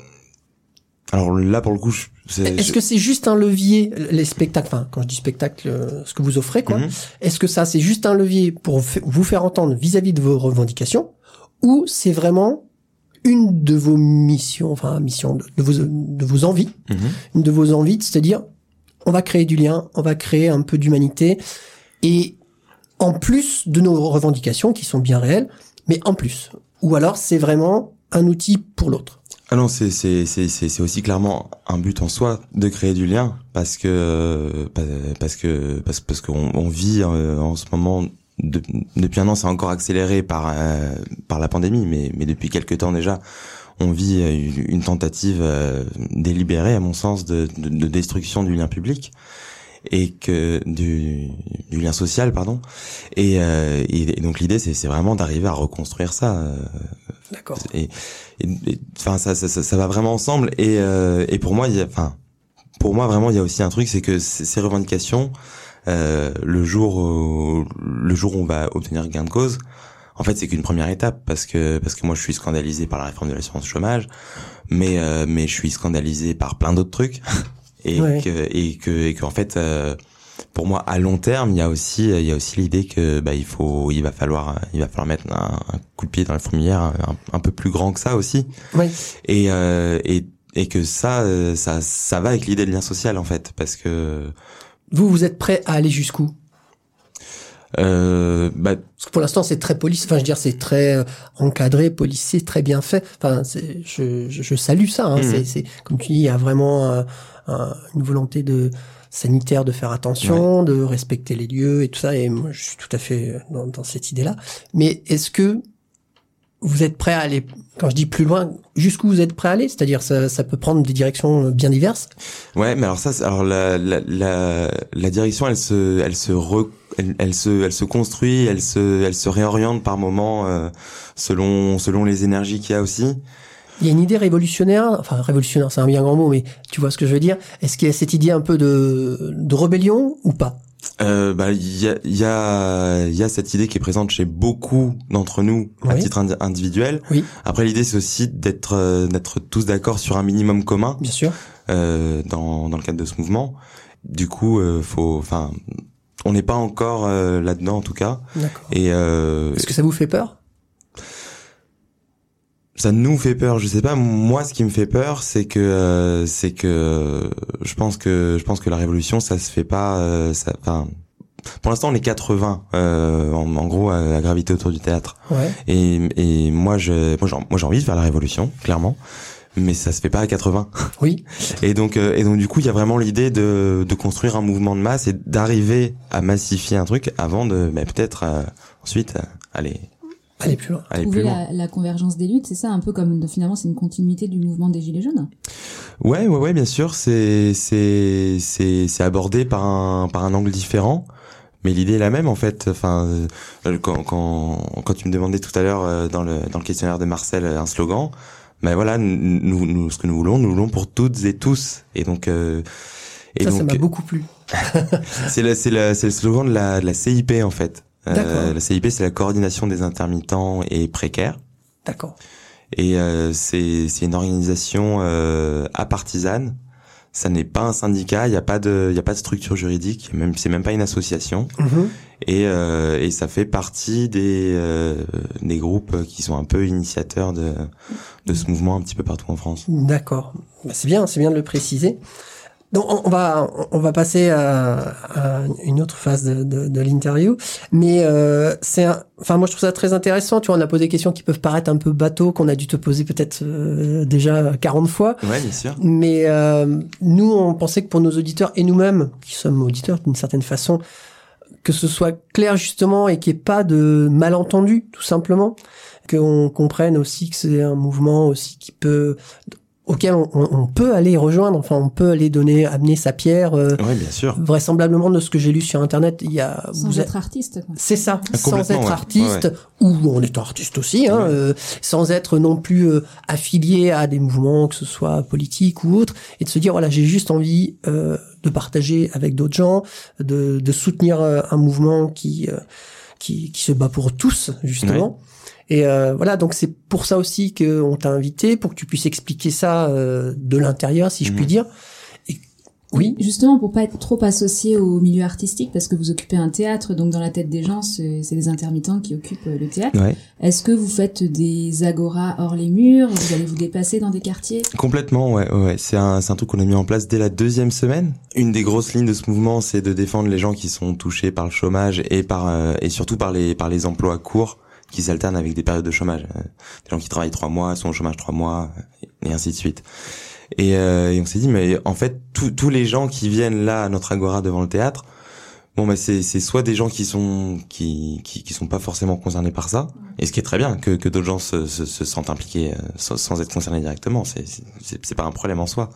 alors là, pour le coup, je- c'est- Est-ce que c'est juste un levier, les spectacles, enfin, quand je dis spectacle, euh, ce que vous offrez, quoi. Mhm. Est-ce que ça, c'est juste un levier pour vous faire entendre vis-à-vis de vos revendications, ou c'est vraiment une de vos missions, enfin, mission de, de vos, de vos envies, Mhm. une de vos envies, c'est-à-dire, on va créer du lien, on va créer un peu d'humanité, et en plus de nos revendications qui sont bien réelles, mais en plus. Ou alors, c'est vraiment un outil pour l'autre. Ah non, c'est c'est c'est c'est c'est aussi clairement un but en soi de créer du lien parce que euh, pa- parce que parce parce qu'on on vit euh, en ce moment de- depuis un an, c'est encore accéléré par euh, par la pandémie, mais mais depuis quelques temps déjà, on vit euh, une- tentative euh, délibérée, à mon sens, de, de, de destruction du lien public et que du, du lien social, pardon. Et, euh, et, et donc l'idée, c'est c'est vraiment d'arriver à reconstruire ça. euh, D'accord. et enfin ça, ça, ça, ça va vraiment ensemble et euh, et pour moi a enfin pour moi vraiment il y a aussi un truc c'est que ces revendications le jour où, le jour où on va obtenir gain de cause en fait c'est qu'une première étape parce que parce que moi je suis scandalisé par la réforme de l'assurance chômage mais euh, mais je suis scandalisé par plein d'autres trucs et Ouais. que et que et qu'en fait euh, pour moi à long terme il y a aussi il y a aussi l'idée que bah il faut il va falloir il va falloir mettre un, un coup de pied dans la fourmilière un, un peu plus grand que ça aussi Oui. et euh, et et que ça euh, ça ça va avec l'idée de lien social en fait parce que Vous, vous êtes prêt à aller jusqu'où? Euh, bah Parce que pour l'instant, c'est très police. Enfin, je veux dire, c'est très euh, encadré, policier, très bien fait. Enfin, c'est- je, je, je salue ça. Hein. Mhm. C'est, c'est comme tu dis, il y a vraiment euh, un- une volonté de sanitaire de faire attention, de respecter les lieux et tout ça. Et moi, je suis tout à fait dans, dans cette idée-là. Mais est-ce que vous êtes prêt à aller, quand je dis plus loin, jusqu'où vous êtes prêt à aller? C'est-à-dire, ça, ça peut prendre des directions bien diverses? Ouais, mais alors ça, alors la, la, la, la direction, elle se, elle se re, elle, elle se, elle se construit, elle se, elle se réoriente par moment euh, selon, selon les énergies qu'il y a aussi. Il y a une idée révolutionnaire, enfin révolutionnaire, c'est un bien grand mot, mais tu vois ce que je veux dire? Est-ce qu'il y a cette idée un peu de, de rébellion ou pas? Euh, bah, il y a, il y a, il y a cette idée qui est présente chez beaucoup d'entre nous à titre indi- individuel. Oui. Après, l'idée c'est aussi d'être, euh, d'être tous d'accord sur un minimum commun Bien sûr. euh, dans, dans le cadre de ce mouvement. Du coup, euh, faut, enfin, on n'est pas encore euh, là-dedans en tout cas. D'accord. Et euh, Est-ce que ça vous fait peur? Ça nous fait peur. Je sais pas. Moi, ce qui me fait peur, c'est que, euh, c'est que, je pense que, je pense que la révolution, ça se fait pas. euh, ça, enfin, pour l'instant, on est 80 euh, en, en gros à, à graviter autour du théâtre. Ouais. Et, et moi, je, moi, j'ai, moi, j'ai envie de faire la révolution, clairement. Mais ça se fait pas à 80. Oui. Et donc, euh, et donc, du coup, il y a vraiment l'idée de, de construire un mouvement de masse et d'arriver à massifier un truc avant de, bah, peut-être euh, ensuite euh, aller, plus loin. aller Trouver plus loin. la, la convergence des luttes, c'est ça un peu comme de- finalement c'est une continuité du mouvement des Gilets jaunes. Ouais, ouais, ouais, bien sûr, c'est c'est c'est c'est abordé par un par un angle différent, mais l'idée est la même en fait. Enfin, euh, quand quand quand tu me demandais tout à l'heure euh, dans le dans le questionnaire de Marcel euh, un slogan, ben voilà, nous, nous ce que nous voulons, nous voulons pour toutes et tous. Et donc euh, et ça, ça donc m'a beaucoup plu. c'est le c'est le c'est le slogan de la de la CIP en fait. Euh, la CIP, c'est la coordination des intermittents et précaires. D'accord. Et euh, c'est c'est une organisation euh, apartisane. Ça n'est pas un syndicat, il n'y a pas de il a pas de structure juridique, même c'est même pas une association. Mhm. Et euh, et ça fait partie des euh, des groupes qui sont un peu initiateurs de de ce mouvement un petit peu partout en France. D'accord. Bah, c'est bien, c'est bien de le préciser. Donc on va on va passer à, à une autre phase de, de, de l'interview, mais euh, c'est enfin moi je trouve ça très intéressant. Tu vois, on a posé des questions qui peuvent paraître un peu bateau, qu'on a dû te poser peut-être euh, déjà 40 fois, Ouais, bien sûr. mais euh, nous on pensait que pour nos auditeurs et nous-mêmes qui sommes auditeurs d'une certaine façon, que ce soit clair justement et qu'il n'y ait pas de malentendus tout simplement, qu'on comprenne aussi que c'est un mouvement aussi qui peut auquel on, on- on peut aller rejoindre, enfin on peut aller donner, amener sa pierre. euh, Ouais, bien sûr. vraisemblablement de ce que j'ai lu sur internet, il y a Sans vous êtes- être artiste. c'est ça, Ah, sans être ouais. artiste ou on est artiste aussi, hein, Ouais. euh, sans être non plus euh, affilié à des mouvements que ce soit politiques ou autres, et de se dire voilà j'ai juste envie euh, de partager avec d'autres gens, de, de soutenir euh, un mouvement qui, euh, qui qui se bat pour tous justement. Et euh, voilà, donc c'est pour ça aussi qu'on t'a invité, pour que tu puisses expliquer ça euh, de l'intérieur, si je puis Mhm. dire. Et, oui, Justement pour pas être trop associé au milieu artistique, parce que vous occupez un théâtre, donc dans la tête des gens, c'est c'est des intermittents qui occupent euh, le théâtre. Ouais. Est-ce que vous faites des agoras hors les murs? Vous allez vous déplacer dans des quartiers? Complètement, ouais, ouais, ouais. C'est un, c'est un truc qu'on a mis en place dès la deuxième semaine. Une des grosses lignes de ce mouvement, c'est de défendre les gens qui sont touchés par le chômage et par euh, et surtout par les par les emplois courts qui s'alternent avec des périodes de chômage. Euh, des gens qui travaillent trois mois, sont au chômage trois mois, et ainsi de suite. Et, euh, et on s'est dit, mais en fait, tous les gens qui viennent là à notre agora devant le théâtre, bon, bah c'est soit des gens qui sont qui, qui qui sont pas forcément concernés par ça, et ce qui est très bien que que d'autres gens se, se se sentent impliqués euh, sans, sans être concernés directement, c'est c'est pas un problème en soi.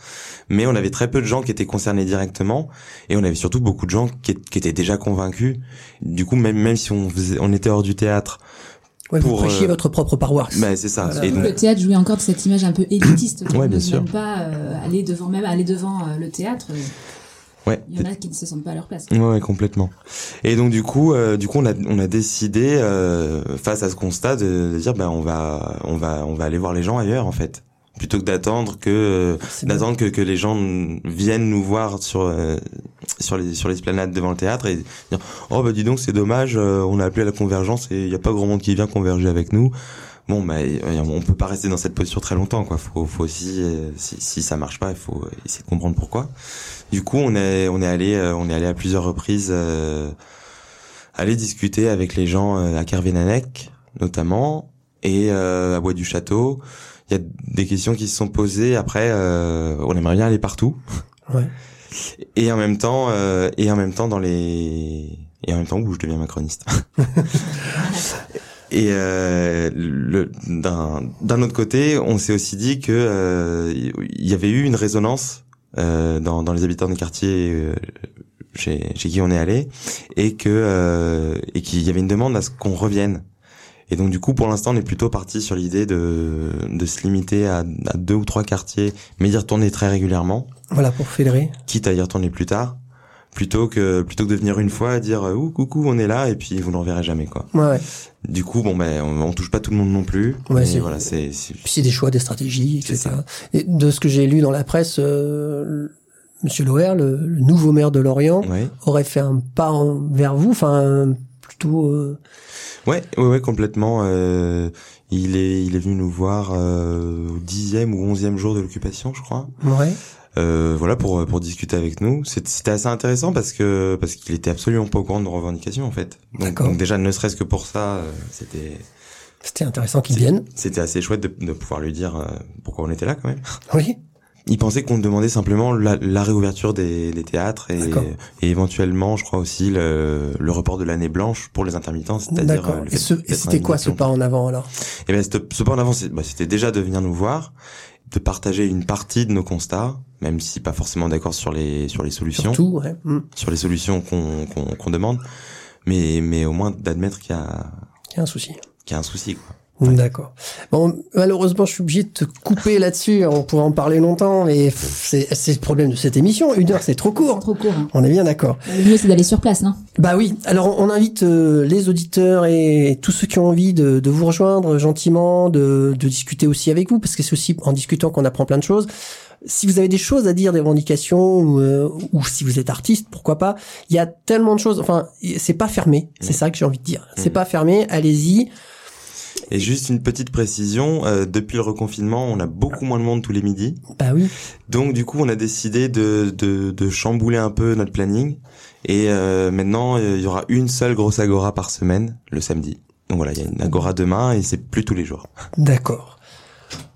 Mais on avait très peu de gens qui étaient concernés directement, et on avait surtout beaucoup de gens qui, qui étaient déjà convaincus. Du coup, même même si on faisait, on était hors du théâtre, ouais, vous Pour, prêchiez euh, votre propre paroisse. bah c'est ça. Et donc, Le théâtre jouit encore de cette image un peu élitiste. Ouais, On bien sûr. pas euh, aller devant, même aller devant euh, le théâtre. ouais. Il y en a qui ne se sentent pas à leur place. Ouais, ouais, complètement. Et donc du coup, euh, du coup, on a on a décidé euh, face à ce constat de, de dire ben on va on va on va aller voir les gens ailleurs en fait, plutôt que d'attendre que euh, d'attendre que, que les gens viennent nous voir sur euh, sur les sur l'esplanade devant le théâtre et dire oh bah dis donc c'est dommage, euh, on a appelé à la convergence et il y a pas grand monde qui vient converger avec nous. Bon bah on peut pas rester dans cette posture très longtemps quoi. Faut faut aussi euh, si si ça marche pas, il faut essayer de comprendre pourquoi. Du coup, on est on est allé euh, on est allé à plusieurs reprises euh, aller discuter avec les gens euh, à Kervénanec notamment et euh, à Bois du Château. Il y a des questions qui se sont posées. Après, euh, on aimerait bien aller partout. Ouais. Et en même temps, euh, et en même temps dans les, et en même temps où je deviens macroniste. et euh, d'un, autre côté, on s'est aussi dit que euh, il y avait eu une résonance euh, dans, dans les habitants des quartiers euh, chez, chez qui on est allé, et que euh, et qu'il y avait une demande à ce qu'on revienne. Et donc du coup, pour l'instant, on est plutôt parti sur l'idée de, de se limiter à, à deux ou trois quartiers, mais d'y retourner très régulièrement Voilà, pour fédérer. quitte à y retourner plus tard, plutôt que plutôt que de venir une fois et dire euh, ouh coucou on est là et puis vous ne reverrez jamais quoi. Ouais, ouais. Du coup bon ben on, on touche pas tout le monde non plus. Ouais, c'est- voilà c'est c'est- Puis c'est des choix, des stratégies, etc. ça. Et de ce que j'ai lu dans la presse, euh, Monsieur Loer, le, le nouveau maire de Lorient, ouais aurait fait un pas en- vers vous, enfin plutôt. euh, ouais ouais ouais complètement. euh, il est il est venu nous voir euh, au dixième ou onzième jour de l'occupation je crois. ouais. Euh, voilà pour pour discuter avec nous. C'était assez intéressant parce que parce qu'il était absolument pas au courant de nos revendications en fait. Donc, D'accord. donc déjà ne serait-ce que pour ça euh, c'était C'était intéressant qu'ils C'est- viennent. c'était assez chouette de, de pouvoir lui dire euh, pourquoi on était là quand même. Oui. Il pensait qu'on demandait simplement la, la réouverture des, des théâtres et, et éventuellement, je crois aussi le, le report de l'année blanche pour les intermittents, c'est-à-dire D'accord. euh, Et, ce- c'était quoi ce indignation. pas en avant alors? Eh ben, ce, ce pas en avant, c'est- bah, c'était déjà de venir nous voir, de partager une partie de nos constats, même si pas forcément d'accord sur les sur les solutions, Surtout, ouais. Hmm. sur les solutions qu'on qu'on qu'on demande, mais mais au moins d'admettre qu'il y a Il y a un souci. qu'il y a un souci. Quoi. D'accord. Bon, malheureusement, je suis obligé de te couper là-dessus. On pourrait en parler longtemps, mais c'est c'est le problème de cette émission. Une heure, c'est trop court. Trop court. hein. On est bien d'accord. Le mieux, c'est d'aller sur place, non Bah oui. Alors, on invite euh, les auditeurs et tous ceux qui ont envie de, de vous rejoindre gentiment, de, de discuter aussi avec vous, parce que c'est aussi en discutant qu'on apprend plein de choses. Si vous avez des choses à dire, des revendications, ou, euh, ou si vous êtes artiste, pourquoi pas. Il y a tellement de choses. Enfin, c'est pas fermé. C'est ça que j'ai envie de dire. C'est Mhm. pas fermé. Allez-y. Et juste une petite précision, euh, depuis le reconfinement, on a beaucoup moins de monde tous les midis. Bah oui. Donc du coup, on a décidé de, de, de chambouler un peu notre planning. Et euh, maintenant, euh, il y aura une seule grosse agora par semaine, le samedi. Donc voilà, il y a une agora demain et c'est plus tous les jours. D'accord.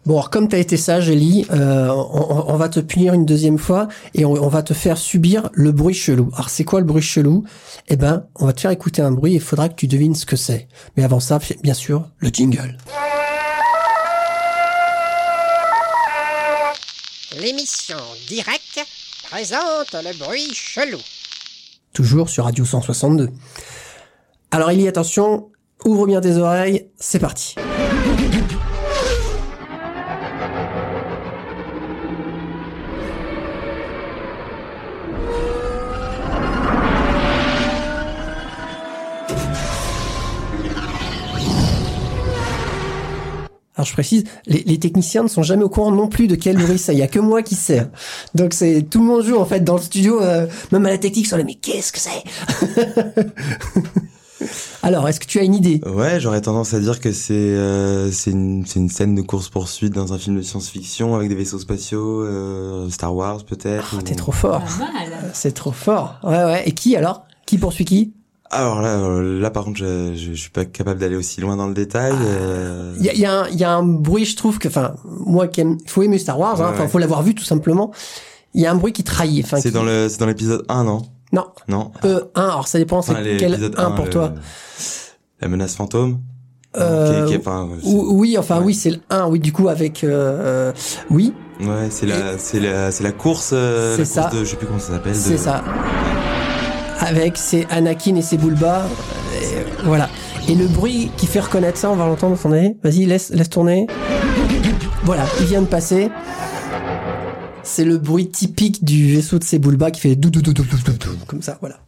Bon, alors comme t'as été sage, Ellie, euh, on, on va te punir une deuxième fois et on, on va te faire subir le bruit chelou. Alors c'est quoi le bruit chelou? Eh ben, on va te faire écouter un bruit et il faudra que tu devines ce que c'est. Mais avant ça, bien sûr, le jingle. L'émission directe présente le bruit chelou. Toujours sur Radio 162. Alors Ellie, attention, ouvre bien tes oreilles, c'est parti. Alors je précise, les, les techniciens ne sont jamais au courant non plus de quel bruit ça. Il y a que moi qui sais. Donc c'est tout le monde joue en fait dans le studio, euh, même à la technique sur les mais qu'est-ce que c'est? Alors est-ce que tu as une idée? Ouais, j'aurais tendance à dire que c'est euh, c'est une, c'est une scène de course-poursuite dans un film de science-fiction avec des vaisseaux spatiaux, euh, Star Wars peut-être. Ah, ou- T'es trop fort. C'est trop fort. Ouais ouais. Et qui alors? Qui poursuit qui? Alors là, euh, là par contre, je, je, je suis pas capable d'aller aussi loin dans le détail. euh, Il y a, y, a un- il y a un bruit, je trouve que, enfin, moi qui aime, faut aimer Star Wars, hein, Ouais, enfin, ouais. faut l'avoir vu tout simplement. Il y a un bruit qui trahit. C'est qui- dans le c'est dans l'épisode 1, non? Non, Non. euh, un. Alors ça dépend. C'est Enfin, quel l'épisode un 1, pour le- toi La menace fantôme Euh, Qui est- qui est- enfin, c'est- Ou- Oui, enfin Ouais. oui, c'est le 1, oui, du coup avec euh, oui, Ouais, c'est la, c'est la, c'est la course, euh, C'est la course ça. de, je sais plus comment ça s'appelle. c'est de- ça. Avec c'est Anakin et ses Bulba, euh, voilà. Et le bruit qui fait reconnaître ça, on va l'entendre, attendez. Vas-y, laisse laisse tourner. Voilà, il vient de passer. C'est le bruit typique du vaisseau de Sebulba qui fait dou dou dou dou dou dou dou, comme ça, voilà.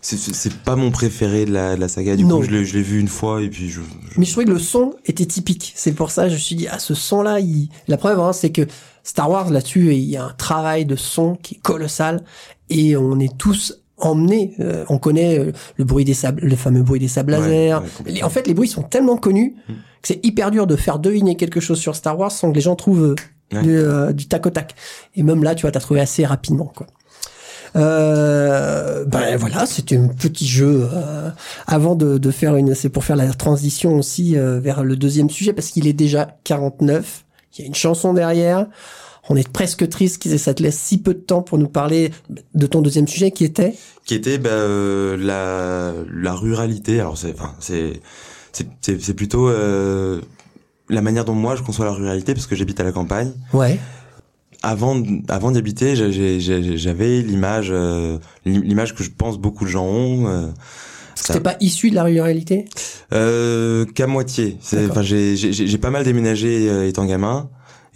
C'est, pas mon préféré de la, de la saga. Du Non. coup, je l'ai, je l'ai vu une fois et puis je. je- Mais je trouvais que le son était typique. C'est pour ça que je me suis dit, ah, ce son-là, il... la preuve, hein, c'est que Star Wars, là-dessus, il y a un travail de son qui est colossal et on est tous emmenés. euh, on connaît euh, le bruit des sables, le fameux bruit des sables laser. ouais, en fait, les bruits sont tellement connus Mm. que c'est hyper dur de faire deviner quelque chose sur Star Wars sans que les gens trouvent euh, Ouais. du, euh, du tac au tac. Et même là, tu vois, t'as trouvé assez rapidement, quoi. Euh, ben voilà, c'était un petit jeu euh, avant de, de faire une. C'est pour faire la transition aussi vers le deuxième sujet parce qu'il est déjà 49. Il y a une chanson derrière. On est presque triste que ça te laisse si peu de temps pour nous parler de ton deuxième sujet qui était? qui était bah, euh, la la ruralité. Alors c'est enfin c'est c'est c'est plutôt euh, la manière dont moi je conçois la ruralité parce que j'habite à la campagne. Ouais. Avant avant d'y habiter, j'avais l'image euh, l'image que je pense beaucoup de gens ont. euh, ça- C'était pas issu de la ruralité? Euh, qu'à moitié. Enfin, j'ai j'ai j'ai pas mal déménagé euh, étant gamin.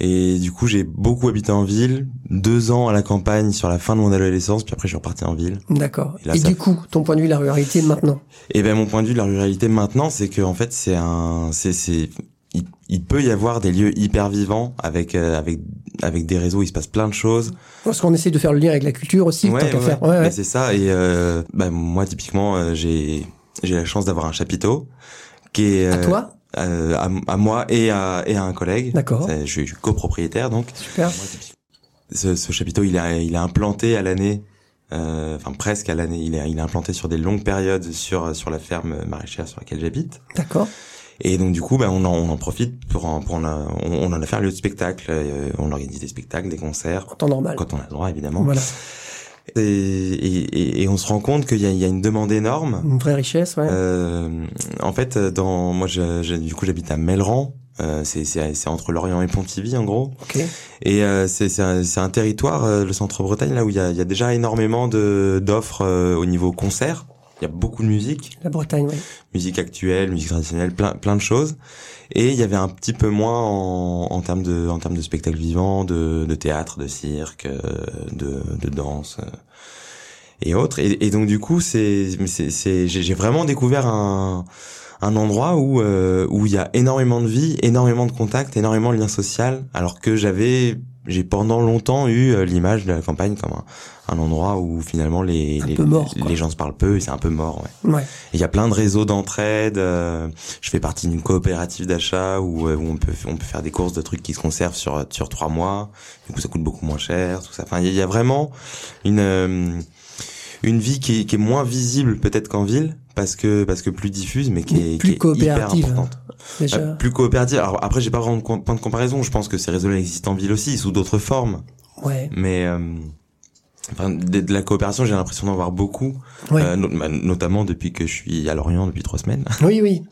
Et du coup, j'ai beaucoup habité en ville, deux ans à la campagne sur la fin de mon adolescence, puis après je suis reparti en ville. D'accord. Et là, Et ça- du coup, ton point de vue de la ruralité maintenant? Et ben mon point de vue de la ruralité maintenant, c'est que en fait c'est un, c'est c'est, il, il peut y avoir des lieux hyper vivants avec euh, avec avec des réseaux, il se passe plein de choses. Parce qu'on essaie de faire le lien avec la culture aussi, tant qu'à faire. Ouais, ouais. Mais c'est ça. Et euh, bah, moi typiquement, euh, j'ai j'ai la chance d'avoir un chapiteau qui est À euh, toi? Euh, à, à moi et à et à un collègue. D'accord. Je suis copropriétaire donc. Super. Ce, ce chapiteau, il a, il a implanté à l'année, euh, enfin presque à l'année, il est, il implanté sur des longues périodes sur sur la ferme maraîchère sur laquelle j'habite. D'accord. Et donc du coup, bah, on, en, on en profite pour en, pour en, a- on, on en a fait un lieu de spectacle. euh, on organise des spectacles, des concerts, En temps normal. quand on a le droit évidemment. Voilà. Et, et, et- on se rend compte qu'il y a, il y a une demande énorme. Une vraie richesse, ouais. Euh, en fait, dans moi, je, je- du coup, j'habite à Melran. Euh, c'est entre Lorient et Pontivy en gros. ok. Et euh, c'est un, un territoire, euh, le centre-Bretagne, là où il y a, y a déjà énormément d'offres euh, au niveau concert. Il y a beaucoup de musique, La Bretagne, ouais. musique actuelle, musique traditionnelle, plein plein de choses. Et il y avait un petit peu moins en, en termes de en termes de spectacles vivants, de, de théâtre, de cirque, de, de danse euh, et autres. Et, et donc du coup, c'est c'est j'ai vraiment découvert un un endroit où euh, où il y a énormément de vie, énormément de contacts, énormément de liens sociaux, alors que j'avais j'ai pendant longtemps eu euh, l'image de la campagne comme un, un endroit où finalement les les, mort, gens se parlent peu et c'est un peu mort. Ouais. Ouais. Et Il y a plein de réseaux d'entraide. euh, je fais partie d'une coopérative d'achat où, euh, où on peut on peut faire des courses de trucs qui se conservent sur sur trois mois. Du coup, ça coûte beaucoup moins cher, tout ça. Enfin, il y a- il y, a vraiment une euh, une vie qui est moins visible peut-être qu'en ville parce que parce que plus diffuse, mais qui est, plus qui est hyper coopérative, importante. Déjà. Euh, plus coopérative. Alors après, j'ai pas vraiment de point de comparaison. Je pense que ces réseaux-là existent en ville aussi sous d'autres formes, ouais. mais euh, Enfin, de, de la coopération, j'ai l'impression d'en voir beaucoup, Ouais. euh, no- bah, notamment depuis que je suis à Lorient depuis trois semaines. Oui, oui.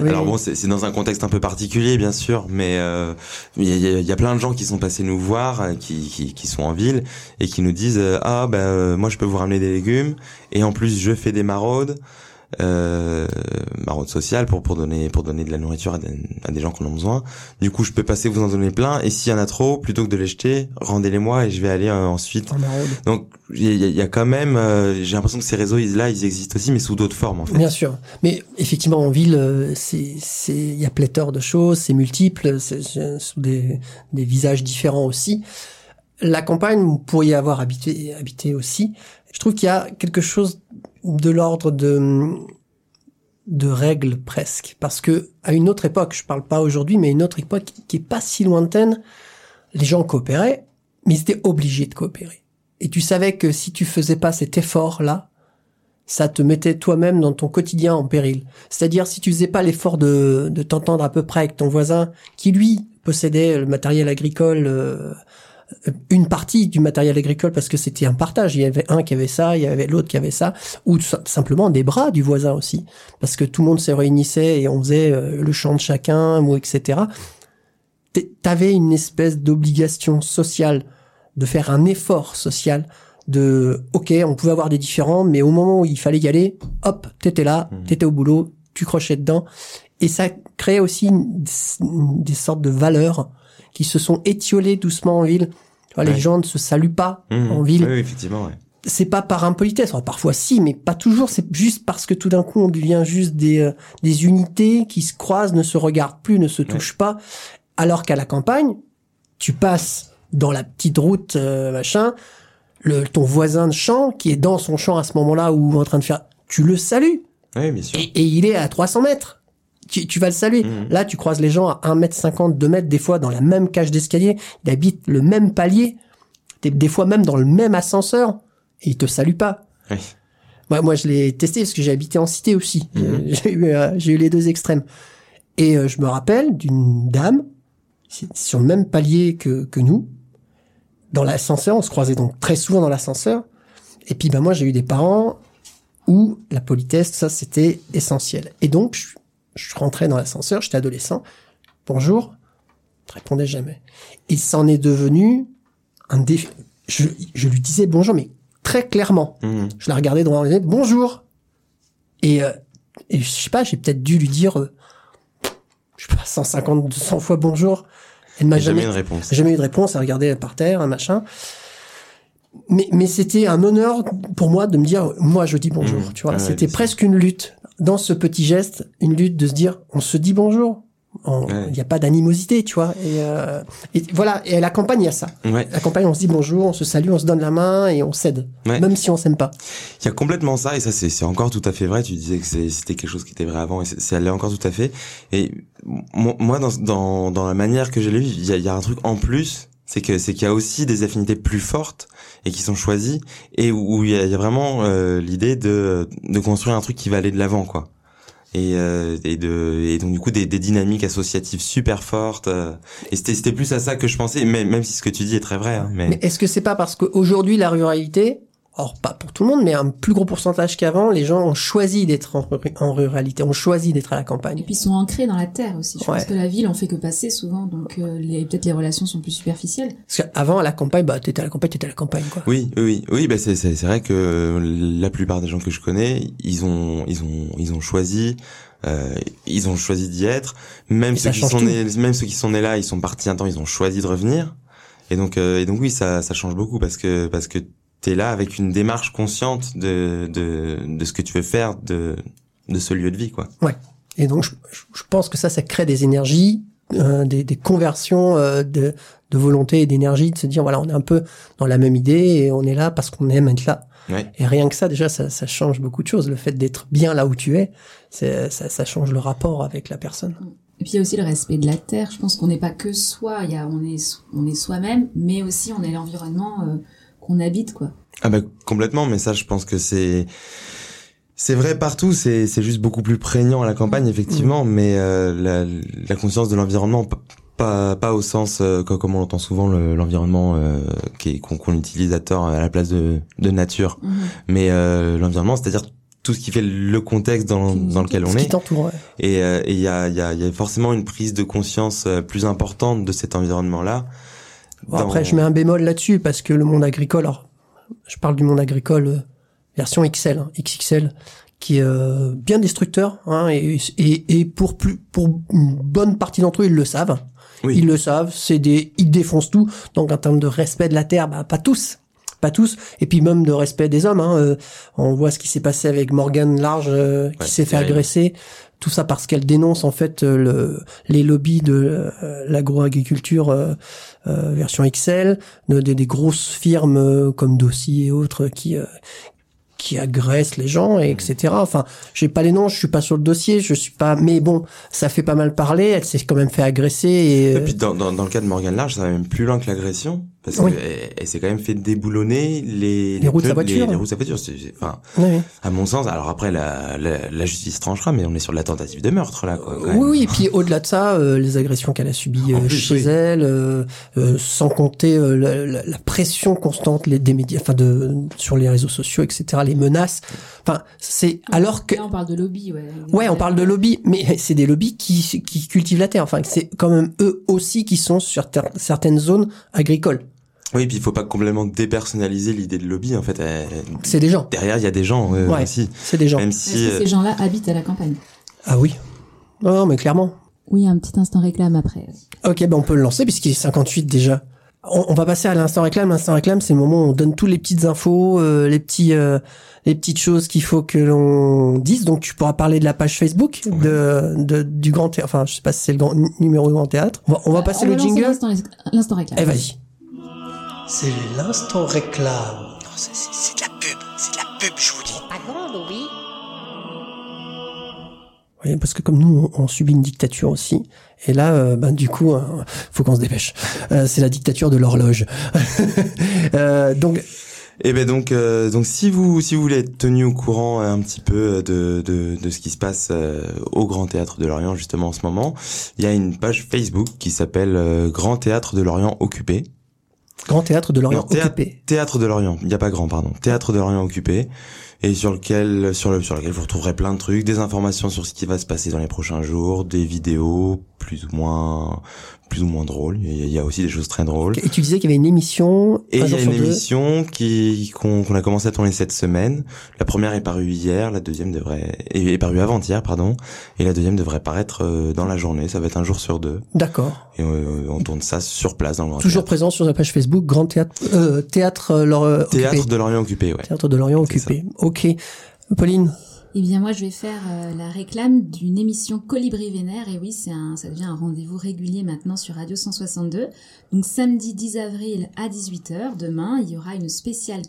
Oui, Alors oui. bon, c'est dans un contexte un peu particulier, bien sûr, mais euh, il y, a, y a plein de gens qui sont passés nous voir, euh, qui, qui, qui sont en ville et qui nous disent ah ben euh, moi je peux vous ramener des légumes et en plus je fais des maraudes, euh, maraudes sociales pour pour donner pour donner de la nourriture à des, à des gens qui en ont besoin. Du coup, je peux passer vous en donner plein et s'il y en a trop, plutôt que de les jeter, rendez-les-moi et je vais aller euh, ensuite En donc il y, y a quand même, euh, j'ai l'impression que ces réseaux ils- là, ils existent aussi, mais sous d'autres formes en fait. Bien sûr. Mais effectivement, en ville, euh, c'est, c'est, il y a pléthore de choses, c'est multiple, c'est, c'est sous des, des visages différents aussi. La campagne, vous pourriez avoir habité, habité aussi. Je trouve qu'il y a quelque chose de l'ordre de, de règles presque. Parce que, à une autre époque, je parle pas aujourd'hui, mais une autre époque qui est pas si lointaine, les gens coopéraient, mais ils étaient obligés de coopérer. Et tu savais que si tu faisais pas cet effort-là, ça te mettait toi-même dans ton quotidien en péril. C'est-à-dire si tu faisais pas l'effort de, de t'entendre à peu près avec ton voisin, qui lui possédait le matériel agricole, euh, une partie du matériel agricole parce que c'était un partage. Il y avait un qui avait ça, il y avait l'autre qui avait ça, ou tout simplement des bras du voisin aussi, parce que tout le monde se réunissait et on faisait euh, le chant de chacun, ou etc. T'avais une espèce d'obligation sociale de faire un effort social de ok on pouvait avoir des différends mais au moment où il fallait y aller hop t'étais là Mhm. t'étais au boulot tu crochais dedans et ça créait aussi une- des sortes de valeurs qui se sont étiolées doucement en ville. Tu vois, les gens ne se saluent pas Mmh. en ville. Oui, effectivement. Ouais. c'est pas par impolitesse. Enfin, parfois si mais pas toujours. C'est juste parce que tout d'un coup on devient juste des euh, des unités qui se croisent ne se regardent plus ne se touchent pas. Alors qu'à la campagne tu passes dans la petite route euh, machin. Le ton voisin de champ qui est dans son champ à ce moment-là ou en train de faire tu le salues. Oui, bien sûr. et, et il est à 300 mètres tu, tu vas le saluer. Mhm. Là, tu croises les gens à 1 mètre 50, 2 mètres, des fois dans la même cage d'escalier. Il habite le même palier. Des, des fois même dans le même ascenseur. Et il te salue pas. Oui. Moi, moi, je l'ai testé parce que j'ai habité en cité aussi. Mhm. J'ai eu, euh, j'ai eu les deux extrêmes. Et euh, je me rappelle d'une dame, sur le même palier que, que nous. dans l'ascenseur, on se croisait donc très souvent dans l'ascenseur. Et puis, ben moi, j'ai eu des parents où la politesse, ça, c'était essentiel. Et donc, je, je rentrais dans l'ascenseur, j'étais adolescent. Bonjour. Je répondais jamais. Et ça en est devenu un défi. Je, je lui disais bonjour, mais très clairement. Mhm. Je la regardais droit dans les yeux, bonjour. Et, euh, et je sais pas, j'ai peut-être dû lui dire, euh, je sais pas, 150, 200 fois bonjour. Elle m'a jamais jamais, une réponse. jamais eu de réponse. Elle regardait par terre, un machin. Mais, mais c'était un honneur pour moi de me dire, moi je dis bonjour. Mmh. Tu vois, Ah c'était presque une lutte dans ce petit geste, une lutte de se dire, on se dit bonjour. On- Il Ouais. n'y a pas d'animosité, tu vois. Et, euh, et voilà. Et à la campagne, il y a ça. Ouais. À la campagne, on se dit bonjour, on se salue, on se donne la main et on cède, Ouais. même si on s'aime pas. Il y a complètement ça, et ça c'est encore tout à fait vrai. Tu disais que c'était quelque chose qui était vrai avant, et c'est- allé encore tout à fait. Et mo- moi, dans, dans, dans la manière que j'ai lu, il y a, il y a un truc en plus, c'est que c'est qu'il y a aussi des affinités plus fortes et qui sont choisies, et où, où il, y a, il y a vraiment euh, l'idée de, de construire un truc qui va aller de l'avant, quoi. Et, euh, et de et donc du coup des, des dynamiques associatives super fortes euh, et c'était c'était plus à ça que je pensais même même si ce que tu dis est très vrai hein, mais, Mais est-ce que c'est pas parce qu'aujourd'hui la ruralité, or pas pour tout le monde, mais un plus gros pourcentage qu'avant, les gens ont choisi d'être en, en ruralité, ont choisi d'être à la Et campagne. puis ils sont ancrés dans la terre aussi. Je Ouais. pense que la ville, on fait que passer souvent, donc euh, les- peut-être les relations sont plus superficielles. Parce qu'avant à la campagne, bah t'étais à la campagne, t'étais à la campagne quoi. Oui, oui, oui, bah c'est c'est c'est vrai que euh, la plupart des gens que je connais, ils ont ils ont ils ont choisi euh, ils ont choisi d'y être. Même Et ceux qui sont tout. nés, même ceux qui sont nés là, ils sont partis un temps, ils ont choisi de revenir. Et donc euh, et donc oui, ça ça change beaucoup parce que parce que t'es là avec une démarche consciente de de de ce que tu veux faire de de ce lieu de vie quoi. Et donc je, je- pense que ça, ça crée des énergies, euh, des, des conversions euh, de, de volonté et d'énergie, de se dire voilà, on est un peu dans la même idée et on est là parce qu'on aime être là. Ouais. Et rien que ça, déjà, ça, ça change beaucoup de choses. Le fait d'être bien là où tu es, c'est, ça, ça change le rapport avec la personne. Et puis il y a aussi le respect de la terre. Je pense qu'on n'est pas que soi. Il y a, on est, on est soi-même, mais aussi on est l'environnement euh, qu'on habite, quoi. Ah bah complètement, mais ça je pense que c'est c'est vrai partout, c'est c'est juste beaucoup plus prégnant à la campagne effectivement, mais euh, la, la conscience de l'environnement pas pas au sens euh, co- comme on l'entend souvent le- l'environnement euh, qui est- qu'on qu'on utilise à tort à la place de de nature, Mhm. mais euh, l'environnement c'est-à-dire tout ce qui fait le contexte dans dans lequel on Ce qui est t'entoure. ouais. et euh, et il y a il y a y a forcément une prise de conscience euh, plus importante de cet environnement Après, je mets un bémol là-dessus parce que le monde agricole, alors, je parle du monde agricole euh, version XL, hein, XXL, qui est euh, bien destructeur, hein, et, et, et pour plus, pour une bonne partie d'entre eux, ils le savent. Oui. Ils le savent, c'est des, ils défoncent tout. Donc, en termes de respect de la terre, bah, pas tous. Pas tous. Et puis même de respect des hommes. Hein, euh, on voit ce qui s'est passé avec Morgan Large, euh, qui Ouais, s'est fait agresser. Tout ça parce qu'elle dénonce en fait euh, le, les lobbies de euh, l'agroagriculture euh, version XL, de- des- des grosses firmes comme Dossi et autres qui euh, qui agressent les gens et etc. Enfin, j'ai pas les noms, je suis pas sur le dossier, je suis pas. Mais bon, ça fait pas mal parler. Elle s'est quand même fait agresser et. Et puis dans, dans, dans le cas de Morgan Large, ça va même plus loin que l'agression, parce Oui. qu'elle elle, s'est quand même fait déboulonner les, Les roues de sa voiture. Les, les roues de sa voiture. Enfin, ouais. à mon sens, alors après la, la, la justice tranchera, mais on est sur de la tentative de meurtre là. Quoi, quand Oui, même. oui, et puis au-delà de ça, euh, les agressions qu'elle a subies euh, plus, chez oui. elle, euh, euh, sans compter euh, la, la- la pression constante les, des médias, enfin de sur les réseaux sociaux, etc., les menaces. Enfin, c'est alors que Là, on parle de lobby, ouais. Ouais, on parle de lobbies, mais c'est des lobbies qui, qui cultivent la terre. Enfin, c'est quand même eux aussi qui sont sur ter- certaines zones agricoles. Oui, puis il faut pas complètement dépersonnaliser l'idée de lobby. En fait, elle- C'est des gens. derrière il y a des gens euh, Ouais. aussi. C'est des gens. Même si que euh, ces gens-là habitent à la campagne Ah oui. Non, non, mais clairement. Oui, un petit instant réclame après. Ok, ben on peut le lancer puisqu'il est 58 déjà. On, on va passer à l'instant réclame. L'instant réclame, c'est le moment où on donne toutes les petites infos, euh, les petits, euh, les petites choses qu'il faut que l'on dise. Donc tu pourras parler de la page Facebook de, de du grand théâtre. Enfin, je sais pas si c'est le grand numéro du grand théâtre. On va, on va passer Euh, On le va jingle. l'instant- L'instant réclame. Eh vas-y. C'est l'instant réclame. C'est c'est de la pub, c'est de la pub, je vous dis. Pas grande, oui. Oui, parce que comme nous, on, on subit une dictature aussi. Et là, euh, ben, du coup, euh, faut qu'on se dépêche. Euh, c'est la dictature de l'horloge. Euh, donc, Et ben donc euh, donc si vous si vous voulez être tenu au courant euh, un petit peu de de, de ce qui se passe euh, au Grand Théâtre de Lorient justement en ce moment, il y a une page Facebook qui s'appelle euh, Grand Théâtre de Lorient occupé. Grand Théâtre de Lorient occupé. théâtre de Lorient, il n'y a pas grand, pardon. Théâtre de Lorient occupé et sur lequel sur le sur lequel vous retrouverez plein de trucs, des informations sur ce qui va se passer dans les prochains jours, des vidéos plus ou moins plus ou moins drôles. Il y a, aussi des choses très drôles. Et tu disais qu'il y avait une émission Et il y a une émission qui qu'on qu'on a commencé à tourner cette semaine. La première est parue hier, la deuxième devrait est, parue avant-hier, pardon, et la deuxième devrait paraître euh, dans la journée. Ça va être un jour sur deux, D'accord. et euh, on tourne ça sur place dans le Grand Toujours Théâtre. présent sur la page Facebook Grand Théâtre euh, Théâtre euh, Théâtre de Lorient occupé, ouais. Théâtre de Lorient occupé. Ok. Pauline. Eh bien, moi, je vais faire euh, la réclame d'une émission Colibri Vénère. Et oui, c'est un, ça devient un rendez-vous régulier maintenant sur Radio 162. Donc, samedi 10 avril à 18h, demain, il y aura une spéciale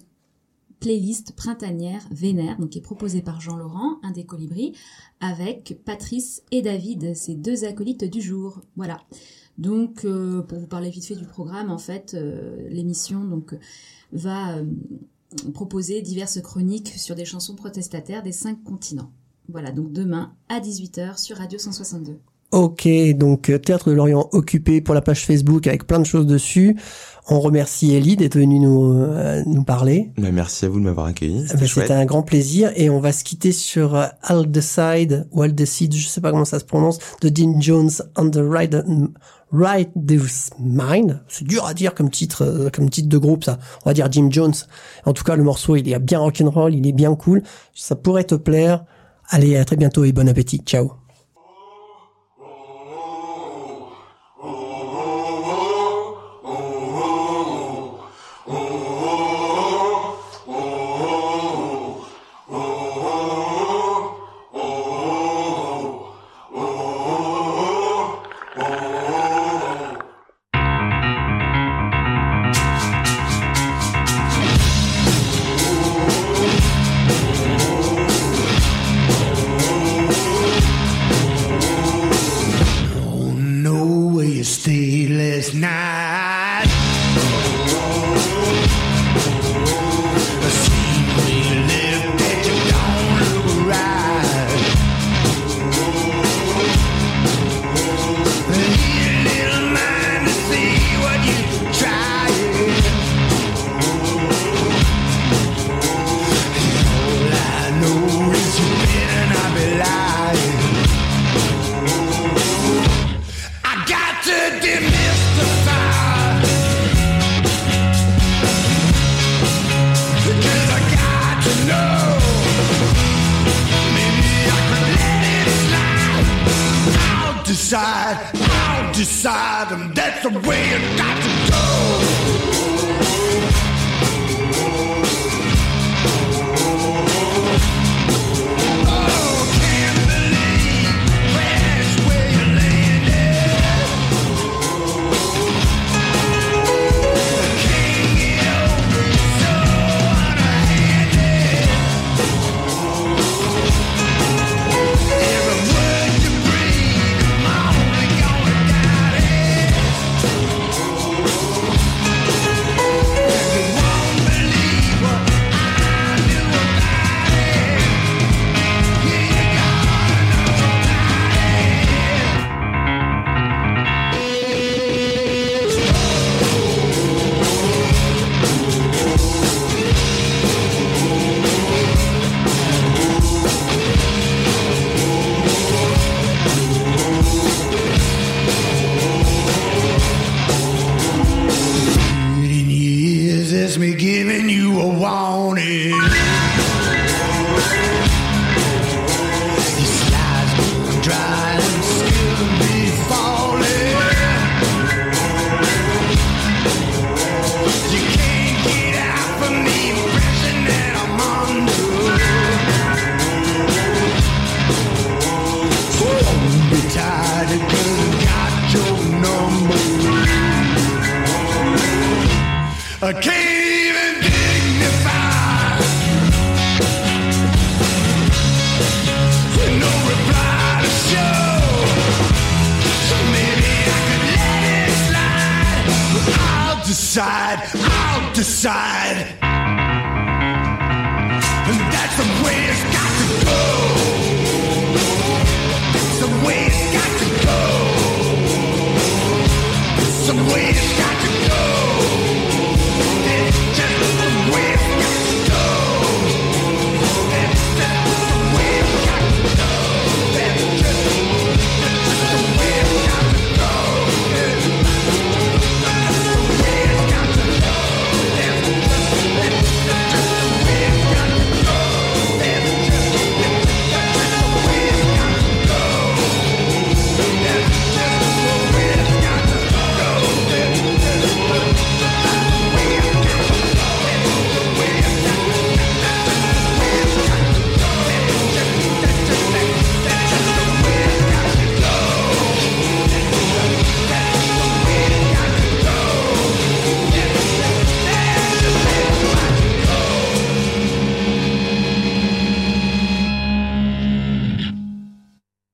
playlist printanière Vénère, donc qui est proposée par Jean Laurent, un des colibris, avec Patrice et David, ces deux acolytes du jour. Voilà. Donc, euh, pour vous parler vite fait du programme, en fait, euh, l'émission donc va proposer diverses chroniques sur des chansons protestataires des cinq continents. Voilà, donc demain à 18h sur Radio 162. Ok, donc euh, Théâtre de Lorient occupé pour la page Facebook avec plein de choses dessus. On remercie Ellie d'être venue nous, euh, nous parler. Bah, merci à vous de m'avoir accueilli. Eh C'était. C'était un grand plaisir et on va se quitter sur euh, I'll Decide ou I'll Decide, je sais pas comment ça se prononce, de Dean Jones on the Right, right This Mind. C'est dur à dire comme titre, euh, comme titre de groupe ça. On va dire Jim Jones. En tout cas, le morceau il est bien rock'n'roll, il est bien cool. Ça pourrait te plaire. Allez, à très bientôt et bon appétit. Ciao. Me giving you a warning.